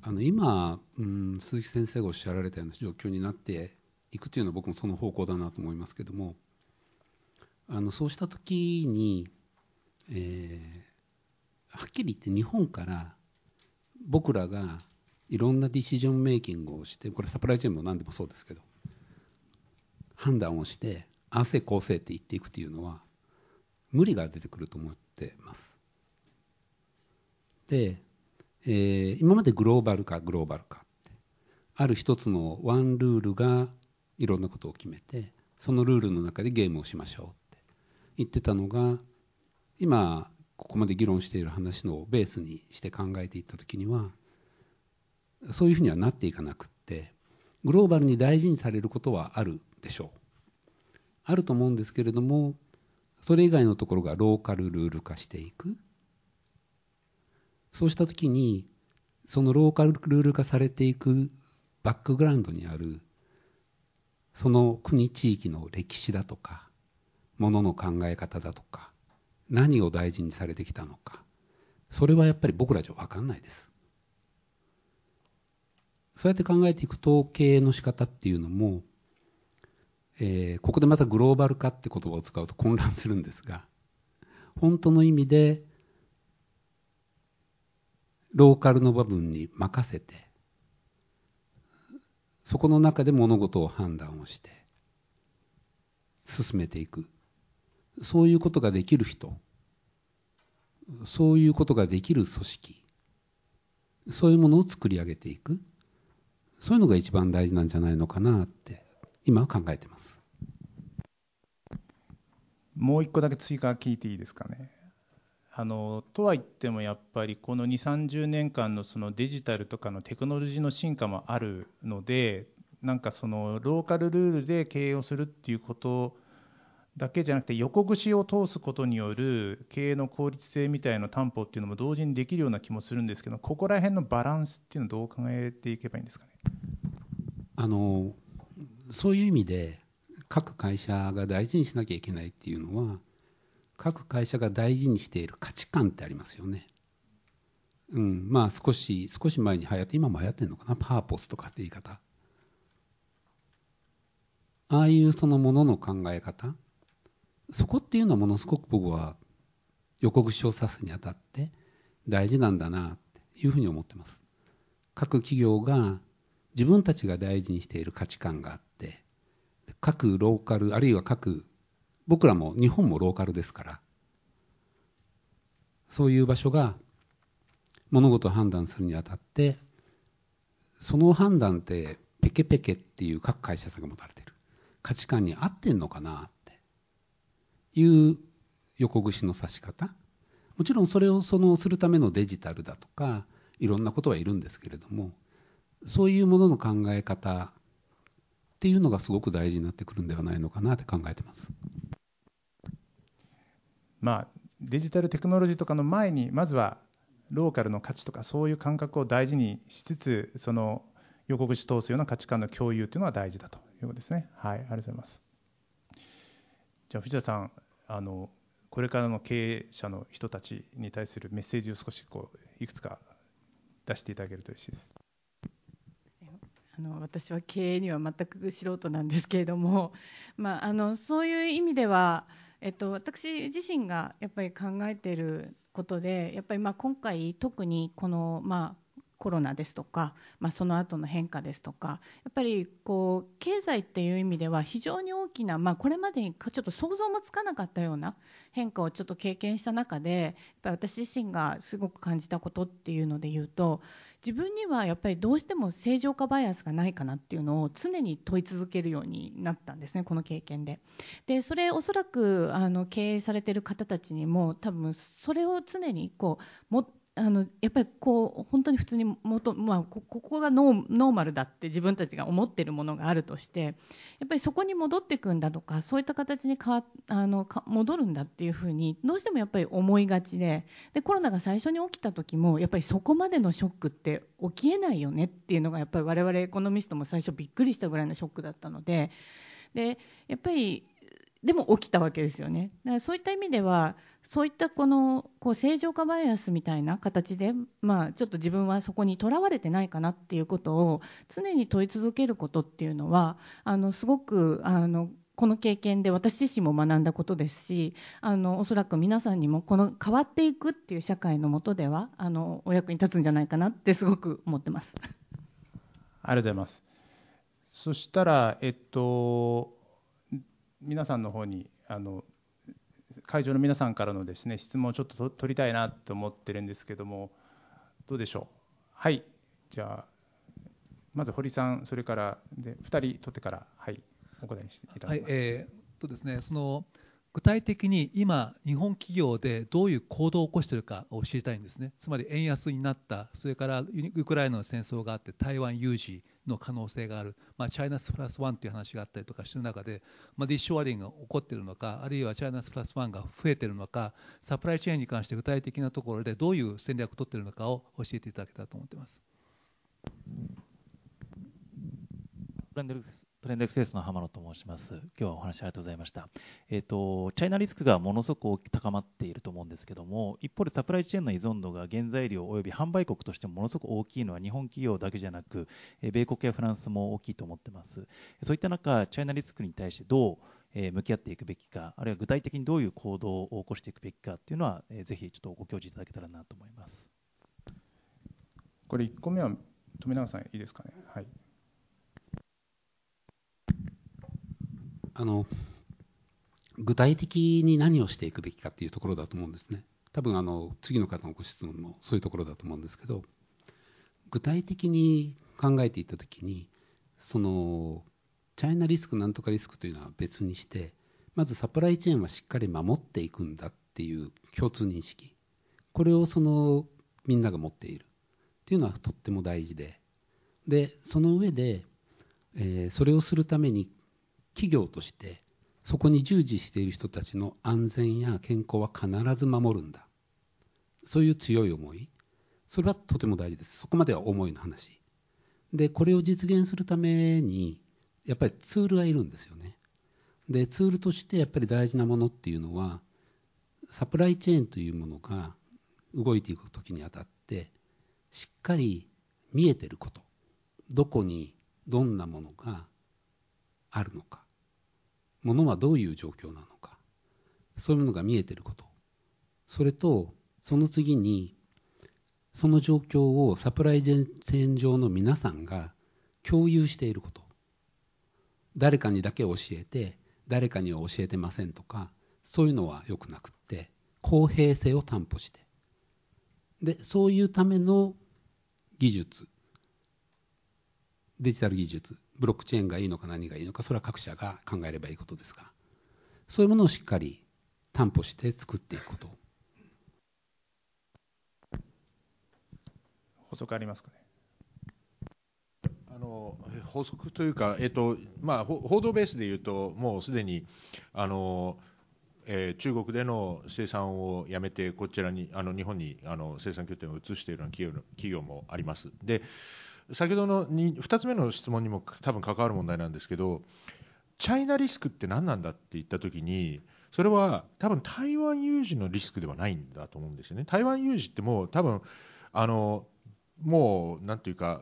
あの今、うん、鈴木先生がおっしゃられたような状況になっていくというのは、僕もその方向だなと思いますけども、あのそうしたときに、えー、はっきり言って日本から僕らがいろんなディシジョンメイキングをしてこれサプライチェーンも何でもそうですけど判断をしてああせこうせって言っていくというのは無理が出てくると思ってます。で、えー、今までグローバル化グローバル化ってある一つのワンルールがいろんなことを決めてそのルールの中でゲームをしましょう言ってたのが今ここまで議論している話のベースにして考えていった時にはそういうふうにはなっていかなくってグローバルに大事にされることはあるでしょう。あると思うんですけれどもそれ以外のところがローカルルール化していく。そうした時にそのローカルルール化されていくバックグラウンドにあるその国地域の歴史だとかものの考え方だとか何を大事にされてきたのかそれはやっぱり僕らじゃ分かんないです。そうやって考えていくと経営の仕方っていうのも、えー、ここでまたグローバル化って言葉を使うと混乱するんですが本当の意味でローカルの部分に任せてそこの中で物事を判断をして進めていく。そういうことができる人。そういうことができる組織。そういうものを作り上げていく。そういうのが一番大事なんじゃないのかなって今は考えてます。もう一個だけ追加聞いていいですかね。あのとは言ってもやっぱりこの2 3 0年間のそのデジタルとかのテクノロジーの進化もあるのでなんかそのローカルルールで経営をするっていうことだけじゃなくて横串を通すことによる経営の効率性みたいな担保っていうのも同時にできるような気もするんですけどここら辺のバランスっていうのはどう考えていけばいいんですかね？あのそういう意味で各会社が大事にしなきゃいけないっていうのは各会社が大事にしている価値観ってありますよね。うん、まあ少し、少し前に流行って、今も流行ってるのかな、パーポスとかって言い方。ああいうそのものの考え方、そこっていうのはものすごく僕は横串を刺すにあたって大事なんだなっていうふうに思ってます。各企業が自分たちが大事にしている価値観があって、各ローカル、あるいは各、僕らも日本もローカルですから、そういう場所が物事を判断するにあたって、その判断ってペケペケっていう各会社さんが持たれてる価値観に合ってんのかないう横串の刺し方もちろんそれをそのするためのデジタルだとかいろんなことはいるんですけれどもそういうものの考え方っていうのがすごく大事になってくるんではないのかなって考えてます。まあ、デジタルテクノロジーとかの前にまずはローカルの価値とかそういう感覚を大事にしつつその横串通すような価値観の共有というのは大事だということですね。はい、ありがとうございます。じゃあ藤田さんあのこれからの経営者の人たちに対するメッセージを少しこういくつか出していただけると嬉しいです。あの私は経営には全く素人なんですけれども、まあ、あのそういう意味では、えっと、私自身がやっぱり考えていることでやっぱりまあ今回特にこのまあコロナですとか、まあ、その後の変化ですとかやっぱりこう経済っていう意味では非常に大きな、まあ、これまでにちょっと想像もつかなかったような変化をちょっと経験した中でやっぱり私自身がすごく感じたことっていうので言うと自分にはやっぱりどうしても正常化バイアスがないかなっていうのを常に問い続けるようになったんですねこの経験で。でそれおそらくあの経営されてる方たちにも多分それを常にこうもあのやっぱりこう本当に普通に元、まあ、ここがノーマルだって自分たちが思っているものがあるとしてやっぱりそこに戻っていくんだとかそういった形に変わあの戻るんだっていうふうにどうしてもやっぱり思いがちででコロナが最初に起きた時もやっぱりそこまでのショックって起きえないよねっていうのがやっぱり我々エコノミストも最初びっくりしたぐらいのショックだったのででやっぱりでも起きたわけですよね。だからそういった意味ではそういったこのこう正常化バイアスみたいな形で、まあ、ちょっと自分はそこにとらわれてないかなっていうことを常に問い続けることっていうのはあのすごくあのこの経験で私自身も学んだことですしあのおそらく皆さんにもこの変わっていくっていう社会のもとではあのお役に立つんじゃないかなってすごく思ってます。ありがとうございます。そしたら、えっと、皆さんの方にあの会場の皆さんからのですね質問をちょっと取りたいなと思ってるんですけどもどうでしょう？はいじゃあまず堀さんそれからで2人取ってからはいお答えしていただきます。はいえーとですね、その具体的に今、日本企業でどういう行動を起こしているかを知りたいんですね、つまり円安になった、それからウクライナの戦争があって、台湾有事の可能性がある、まあ、チャイナスプラスワンという話があったりとかしている中で、まあ、ディッシュワリングが起こっているのか、あるいはチャイナスプラスワンが増えているのか、サプライチェーンに関して具体的なところでどういう戦略を取っているのかを教えていただけたらと思っています。ランデルです。トレンドエクスプレスの浜野と申します。今日はお話ありがとうございました。えっ、ー、と、チャイナリスクがものすごく高まっていると思うんですけども、一方でサプライチェーンの依存度が原材料及び販売国としてものすごく大きいのは日本企業だけじゃなく、米国やフランスも大きいと思ってます。そういった中、チャイナリスクに対してどう向き合っていくべきか、あるいは具体的にどういう行動を起こしていくべきかっていうのは、ぜひちょっとご教示いただけたらなと思います。これ1個目は富永さんいいですかね？はい。あの具体的に何をしていくべきかっていうところだと思うんですね。多分あの次の方のご質問もそういうところだと思うんですけど具体的に考えていった時にそのチャイナリスクなんとかリスクというのは別にしてまずサプライチェーンはしっかり守っていくんだっていう共通認識。これをそのみんなが持っている。っていうのはとっても大事で。でその上で、えー、それをするために企業としてそこに従事している人たちの安全や健康は必ず守るんだ。そういう強い思い。それはとても大事です。そこまでは思いの話。でこれを実現するためにやっぱりツールがいるんですよね。でツールとしてやっぱり大事なものっていうのはサプライチェーンというものが動いていく時にあたってしっかり見えてること。どこにどんなものがあるのか。ものはどういう状況なのか。そういうものが見えてること。それとその次にその状況をサプライチェーン上の皆さんが共有していること。誰かにだけ教えて誰かには教えてませんとかそういうのは良くなくって公平性を担保して。でそういうための技術。デジタル技術ブロックチェーンがいいのか何がいいのかそれは各社が考えればいいことですがそういうものをしっかり担保して作っていくこと補足ありますかね？あの補足というか、えっとまあ、報道ベースでいうと、もうすでにあの、えー、中国での生産をやめて、こちらにあの日本にあの生産拠点を移しているような企業企業もあります。で先ほどの 2, 2つ目の質問にも多分関わる問題なんですけど、チャイナリスクって何なんだって言ったときに、それは多分台湾有事のリスクではないんだと思うんですよね。台湾有事ってもう多分あのもうなんていうか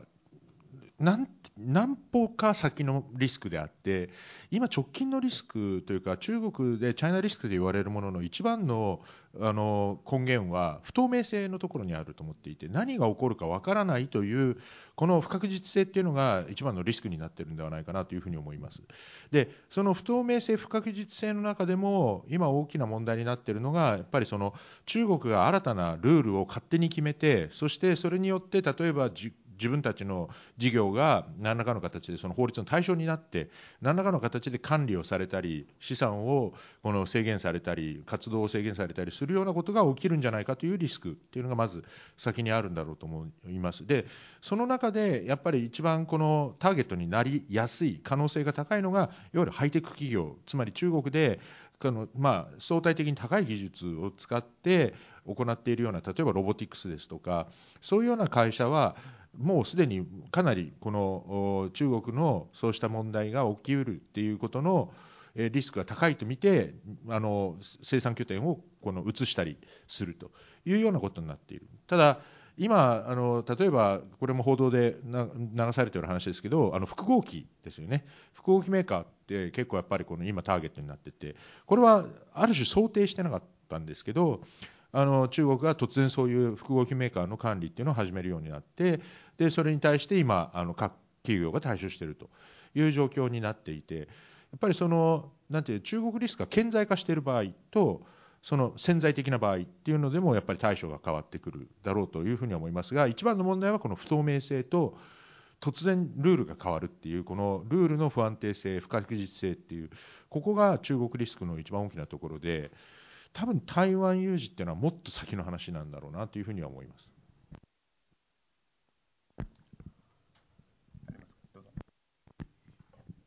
なん何歩か先のリスクであって今、直近のリスクというか中国でチャイナリスクと言われるものの一番のあの根源は不透明性のところにあると思っていて何が起こるかわからないというこの不確実性っていうのが一番のリスクになっているのではないかなというふうに思います。でその不透明性、不確実性の中でも今大きな問題になっているのがやっぱりその中国が新たなルールを勝手に決めてそしてそれによって例えば自分たちの事業が何らかの形でその法律の対象になって何らかの形で管理をされたり資産をこの制限されたり活動を制限されたりするようなことが起きるんじゃないかというリスクっていうのがまず先にあるんだろうと思います。でその中でやっぱり一番このターゲットになりやすい可能性が高いのがいわゆるハイテク企業つまり中国でこのまあ相対的に高い技術を使って行っているような例えばロボティクスですとかそういうような会社はもうすでにかなりこの中国のそうした問題が起きうるっていうことのリスクが高いと見てあの生産拠点をこの移したりするというようなことになっている。ただ今あの例えばこれも報道で流されている話ですけどあの複合機ですよね複合機メーカーって結構やっぱりこの今ターゲットになっててこれはある種想定してなかったんですけどあの中国が突然そういう複合機メーカーの管理っていうのを始めるようになってでそれに対して今あの各企業が対処しているという状況になっていてやっぱりそのなんていう中国リスクが顕在化している場合とその潜在的な場合っていうのでもやっぱり対処が変わってくるだろうというふうに思いますが一番の問題はこの不透明性と突然ルールが変わるっていうこのルールの不安定性不確実性っていうここが中国リスクの一番大きなところで多分台湾有事っていうのはもっと先の話なんだろうなというふうには思います。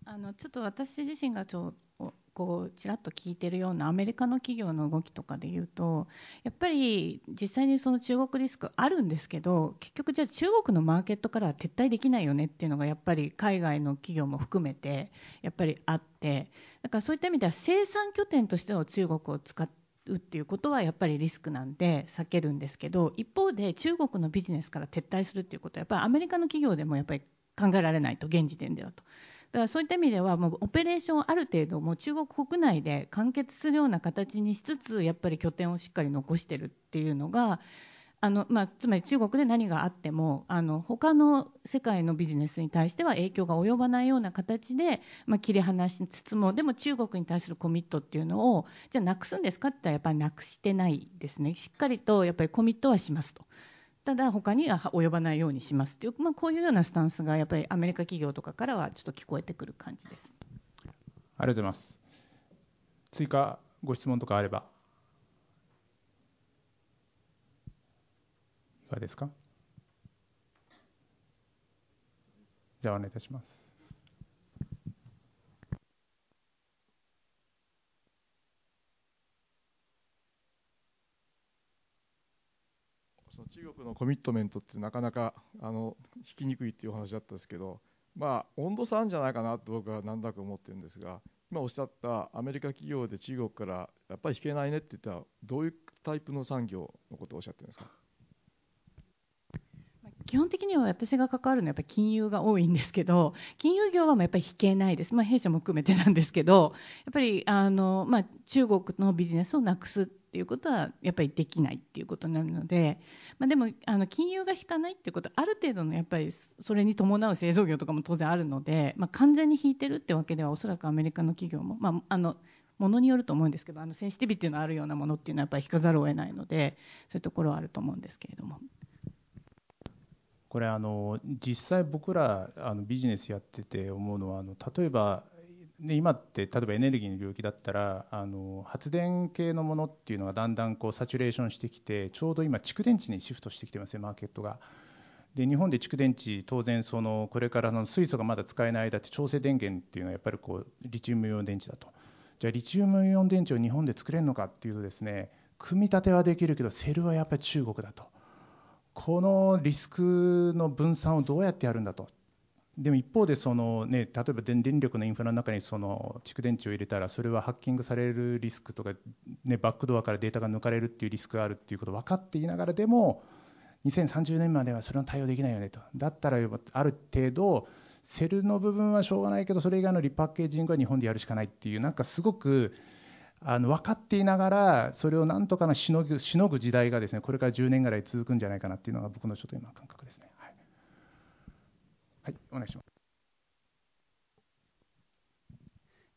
あのちょっと私自身がちょこうちらっと聞いてるようなアメリカの企業の動きとかで言うとやっぱり実際にその中国リスクあるんですけど結局じゃあ中国のマーケットからは撤退できないよねっていうのがやっぱり海外の企業も含めてやっぱりあってだからそういった意味では生産拠点としての中国を使ってうっていうことはやっぱりリスクなんで避けるんですけど一方で中国のビジネスから撤退するっていうことはやっぱりアメリカの企業でもやっぱり考えられないと現時点ではと。だからそういった意味ではもうオペレーションをある程度もう中国国内で完結するような形にしつつやっぱり拠点をしっかり残してるっていうのがあのまあ、つまり中国で何があってもあの他の世界のビジネスに対しては影響が及ばないような形で、まあ、切り離しつつもでも中国に対するコミットっていうのをじゃあなくすんですかって言ったらやっぱりなくしてないですねしっかりとやっぱりコミットはしますと。ただ他には及ばないようにしますっていう、まあ、こういうようなスタンスがやっぱりアメリカ企業とかからはちょっと聞こえてくる感じです。ありがとうございます。追加ご質問とかあれば。がですか？じゃあお願いいたします。その中国のコミットメントってなかなかあの引きにくいっていうお話だったんですけどまあ、温度差あるんじゃないかなと僕はなんだか思ってるんですが、今おっしゃったアメリカ企業で中国からやっぱり引けないねって言ったら、どういうタイプの産業のことをおっしゃってるんですか？基本的には私が関わるのはやっぱり金融が多いんですけど金融業はやっぱり引けないです、まあ、弊社も含めてなんですけどやっぱりあの、まあ、中国のビジネスをなくすっていうことはやっぱりできないっていうことになるので、まあ、でもあの金融が引かないっていうことはある程度のやっぱりそれに伴う製造業とかも当然あるので、まあ、完全に引いてるってわけではおそらくアメリカの企業も、まあ、あのものによると思うんですけどあのセンシティビティのあるようなものっていうのはやっぱり引かざるを得ないのでそういうところはあると思うんですけれども。これあの実際僕らあのビジネスやってて思うのはあの例えばで今って例えばエネルギーの領域だったらあの発電系のものっていうのがだんだんこうサチュレーションしてきてちょうど今蓄電池にシフトしてきてますよマーケットが。で日本で蓄電池当然そのこれからの水素がまだ使えない間って調整電源っていうのはやっぱりこうリチウムイオン電池だとじゃあリチウムイオン電池を日本で作れるのかっていうとですね組み立てはできるけどセルはやっぱり中国だと。このリスクの分散をどうやってやるんだと。でも一方でその、ね、例えば電力のインフラの中にその蓄電池を入れたらそれはハッキングされるリスクとか、ね、バックドアからデータが抜かれるっていうリスクがあるっていうことを分かっていながらでも2030年まではそれは対応できないよねとだったらある程度セルの部分はしょうがないけどそれ以外のリパッケージングは日本でやるしかないっていうなんかすごくあの分かっていながらそれをなんとかしのぐしのぐ時代がですねこれから10年ぐらい続くんじゃないかなっていうのが僕のちょっと今感覚ですね。はい、はい、お願いします。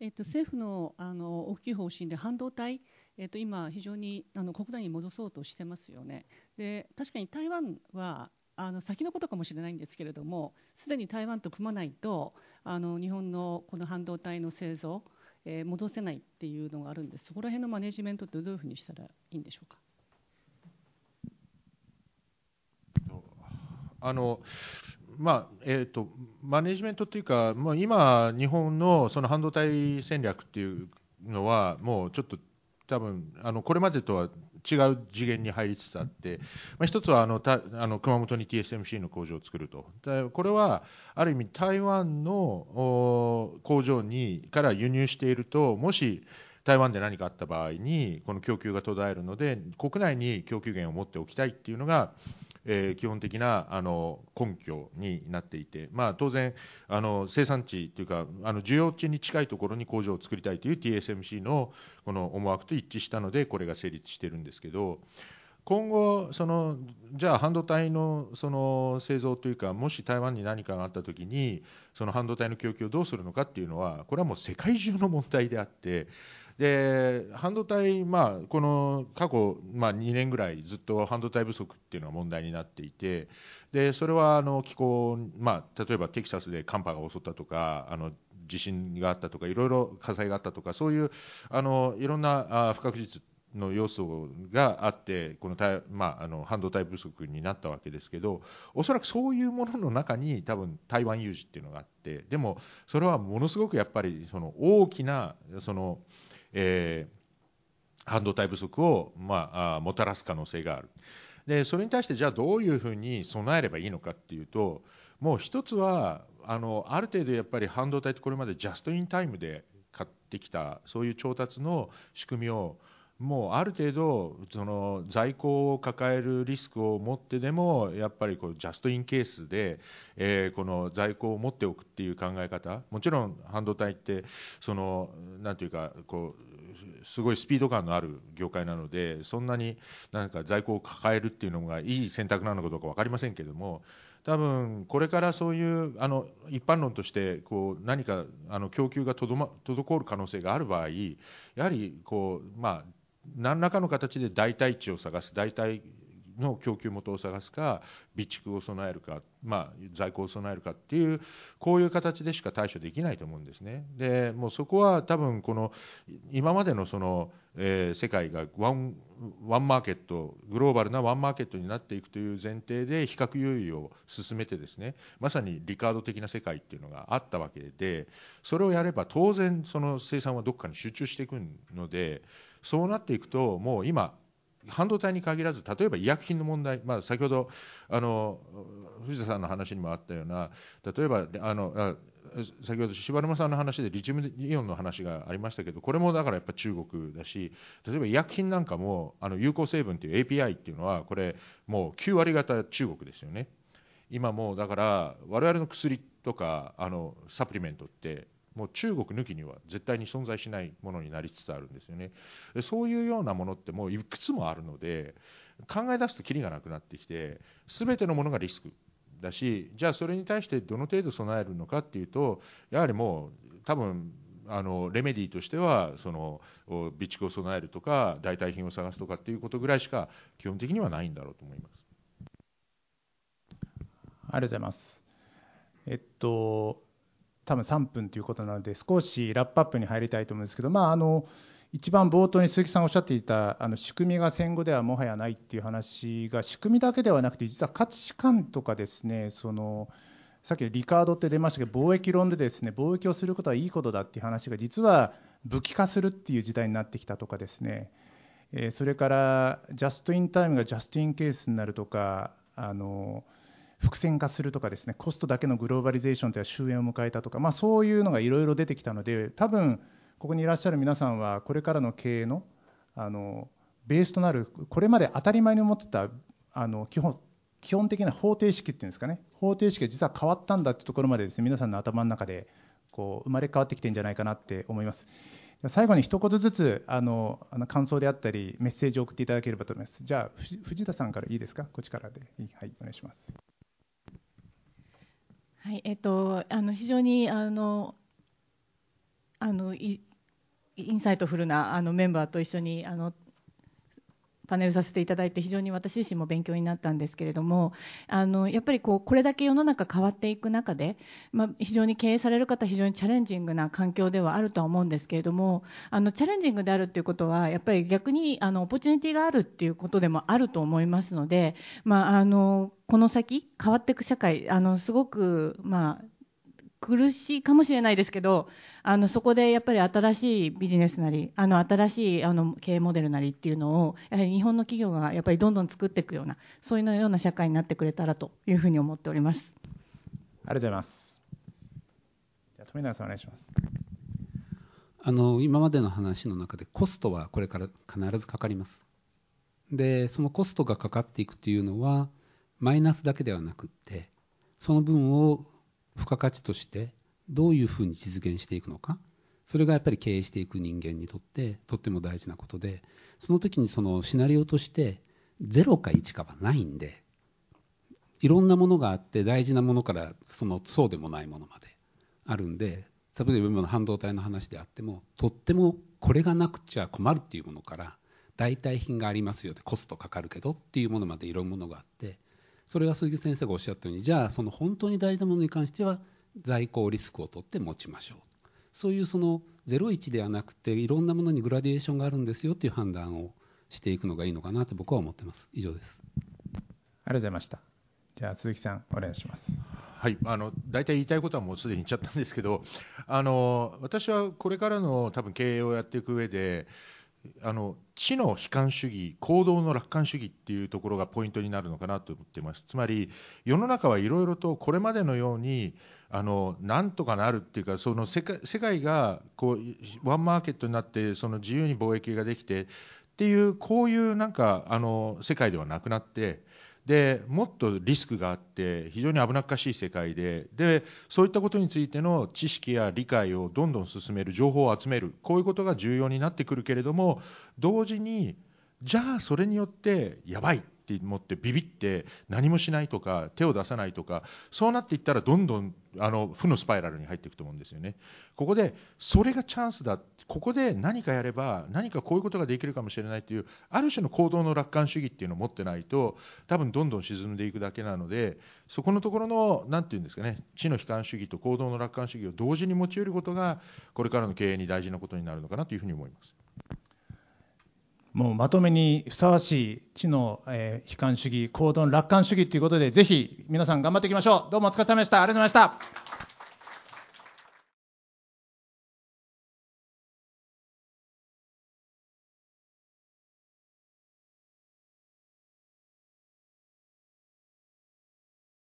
えっと、政府のあの大きい方針で半導体、えっと、今、非常にあの国内に戻そうとしてますよね。で確かに台湾はあの先のことかもしれないんですけれどもすでに台湾と組まないとあの日本のこの半導体の製造えー、戻せないっていうのがあるんですそこら辺のマネジメントってどういうふうにしたらいいんでしょうか？あのまあえーと、マネジメントというか、まあ、今、日本のその半導体戦略っていうのは、もうちょっと多分あのこれまでとは違う次元に入りつつあって、まあ、一つはあのたあの熊本に TSMC の工場を作ると、これはある意味、台湾の工場にから輸入していると、もし台湾で何かあった場合に、この供給が途絶えるので、国内に供給源を持っておきたいっていうのが、えー、基本的なあの根拠になっていて、まあ、当然あの生産地というかあの需要地に近いところに工場を作りたいという TSMC のこの思惑と一致したのでこれが成立してるんですけど今後そのじゃあ半導体のその製造というかもし台湾に何かがあった時にその半導体の供給をどうするのかっていうのはこれはもう世界中の問題であってで半導体、まあ、この過去、まあ、2年ぐらいずっと半導体不足っていうのは問題になっていてでそれはあの気候、まあ、例えばテキサスで寒波が襲ったとかあの地震があったとかいろいろ火災があったとかそういうあのいろんなあ不確実の要素があってこのまあ、あの半導体不足になったわけですけどおそらくそういうものの中に多分台湾有事っていうのがあってでもそれはものすごくやっぱりその大きなそのえー、半導体不足を、まあ、もたらす可能性がある。でそれに対してじゃあどういうふうに備えればいいのかっていうともう一つはあのある程度やっぱり半導体ってこれまでジャストインタイムで買ってきたそういう調達の仕組みをもうある程度その在庫を抱えるリスクを持ってでもやっぱりこうジャストインケースで、えこの在庫を持っておくっていう考え方もちろん半導体ってそのなんていうかこうすごいスピード感のある業界なのでそんなになんか在庫を抱えるっていうのがいい選択なのかどうか分かりませんけども多分これからそういうあの一般論としてこう何かあの供給が滞る可能性がある場合やはりこうまあ何らかの形で代替地を探す代替の供給元を探すか備蓄を備えるか、まあ、在庫を備えるかっていうこういう形でしか対処できないと思うんですね。でもうそこは多分この今までのその、えー、世界がワンワンマーケットグローバルなワンマーケットになっていくという前提で比較優位を進めてですねまさにリカード的な世界っていうのがあったわけでそれをやれば当然その生産はどこかに集中していくのでそうなっていくともう今半導体に限らず例えば医薬品の問題、まあ、先ほどあの藤田さんの話にもあったような例えばあのあ先ほど柴沼さんの話でリチウムイオンの話がありましたけどこれもだからやっぱ中国だし例えば医薬品なんかもあの有効成分という API っていうのはこれもう9割方中国ですよね。今もうだから我々の薬とかあのサプリメントってもう中国抜きには絶対に存在しないものになりつつあるんですよねそういうようなものってもういくつもあるので考え出すときりがなくなってきて全てのものがリスクだしじゃあそれに対してどの程度備えるのかっていうとやはりもう多分あのレメディーとしてはその備蓄を備えるとか代替品を探すとかっていうことぐらいしか基本的にはないんだろうと思います。ありがとうございます。えっと多分3分ということなので少しラップアップに入りたいと思うんですけど、まあ、あの一番冒頭に鈴木さんおっしゃっていたあの仕組みが戦後ではもはやないっていう話が仕組みだけではなくて実は価値観とかですねそのさっきリカードって出ましたけど貿易論でですね貿易をすることはいいことだっていう話が実は武器化するっていう時代になってきたとかですね。えそれからジャストインタイムがジャストインケースになるとかあの伏線化するとかですねコストだけのグローバリゼーションという終焉を迎えたとか、まあ、そういうのがいろいろ出てきたので多分ここにいらっしゃる皆さんはこれからの経営のあのベースとなるこれまで当たり前に思ってたあの基本基本的な方程式っていうんですかね。方程式が実は変わったんだってところまでですね皆さんの頭の中でこう生まれ変わってきてるんじゃないかなって思います。最後に一言ずつあのあの感想であったりメッセージを送っていただければと思います。じゃあ藤田さんからいいですか？こっちからで。はいお願いします。はいえっとあの非常にあのあの insightful なあのメンバーと一緒にあのパネルさせていただいて非常に私自身も勉強になったんですけれどもあのやっぱりこうこれだけ世の中変わっていく中で、まあ、非常に経営される方非常にチャレンジングな環境ではあるとは思うんですけれどもあのチャレンジングであるということはやっぱり逆にあの opportunity があるっていうことでもあると思いますので、まあ、あのこの先変わっていく社会あのすごく、まあ、苦しいかもしれないですけどあのそこでやっぱり新しいビジネスなりあの新しいあの経営モデルなりっていうのをやはり日本の企業がやっぱりどんどん作っていくようなそういうような社会になってくれたらというふうに思っております。ありがとうございます。じゃ富永さんお願いします。あの今までの話の中でコストはこれから必ずかかります。でそのコストがかかっていくというのはマイナスだけではなくってその分を付加価値としてどういうふうに実現していくのか。それがやっぱり経営していく人間にとってとっても大事なことでその時にそのシナリオとして0か1かはないんでいろんなものがあって大事なものからそのそうでもないものまであるんで例えば今の半導体の話であってもとってもこれがなくちゃ困るっていうものから代替品がありますよってコストかかるけどっていうものまでいろんなものがあってそれは鈴木先生がおっしゃったようにじゃあその本当に大事なものに関しては在庫リスクを取って持ちましょう。そういうその01ではなくていろんなものにグラデーションがあるんですよっていう判断をしていくのがいいのかなと僕は思ってます。以上です。ありがとうございました。じゃあ鈴木さんお願いします。はい。あの大体言いたいことはもうすでに言っちゃったんですけどあの私はこれからの多分経営をやっていく上であの知の悲観主義行動の楽観主義っていうところがポイントになるのかなと思っています。つまり世の中はいろいろとこれまでのようにあのなんとかなるっていうかその世界世界がこうワンマーケットになってその自由に貿易ができてっていうこういうなんかあの世界ではなくなってでもっとリスクがあって非常に危なっかしい世界ででそういったことについての知識や理解をどんどん進める情報を集めるこういうことが重要になってくるけれども同時にじゃあそれによってやばい。って思ってビビって何もしないとか手を出さないとかそうなっていったらどんどんあの負のスパイラルに入っていくと思うんですよね。ここでそれがチャンスだここで何かやれば何かこういうことができるかもしれないというある種の行動の楽観主義っていうのを持ってないと多分どんどん沈んでいくだけなのでそこのところの何て言うんですかね知の悲観主義と行動の楽観主義を同時に持ち得ることがこれからの経営に大事なことになるのかなというふうに思います。もうまとめにふさわしい知の、えー、悲観主義、行動の楽観主義ということで、ぜひ皆さん頑張っていきましょう。どうもお疲れ様でした。ありがとうございました。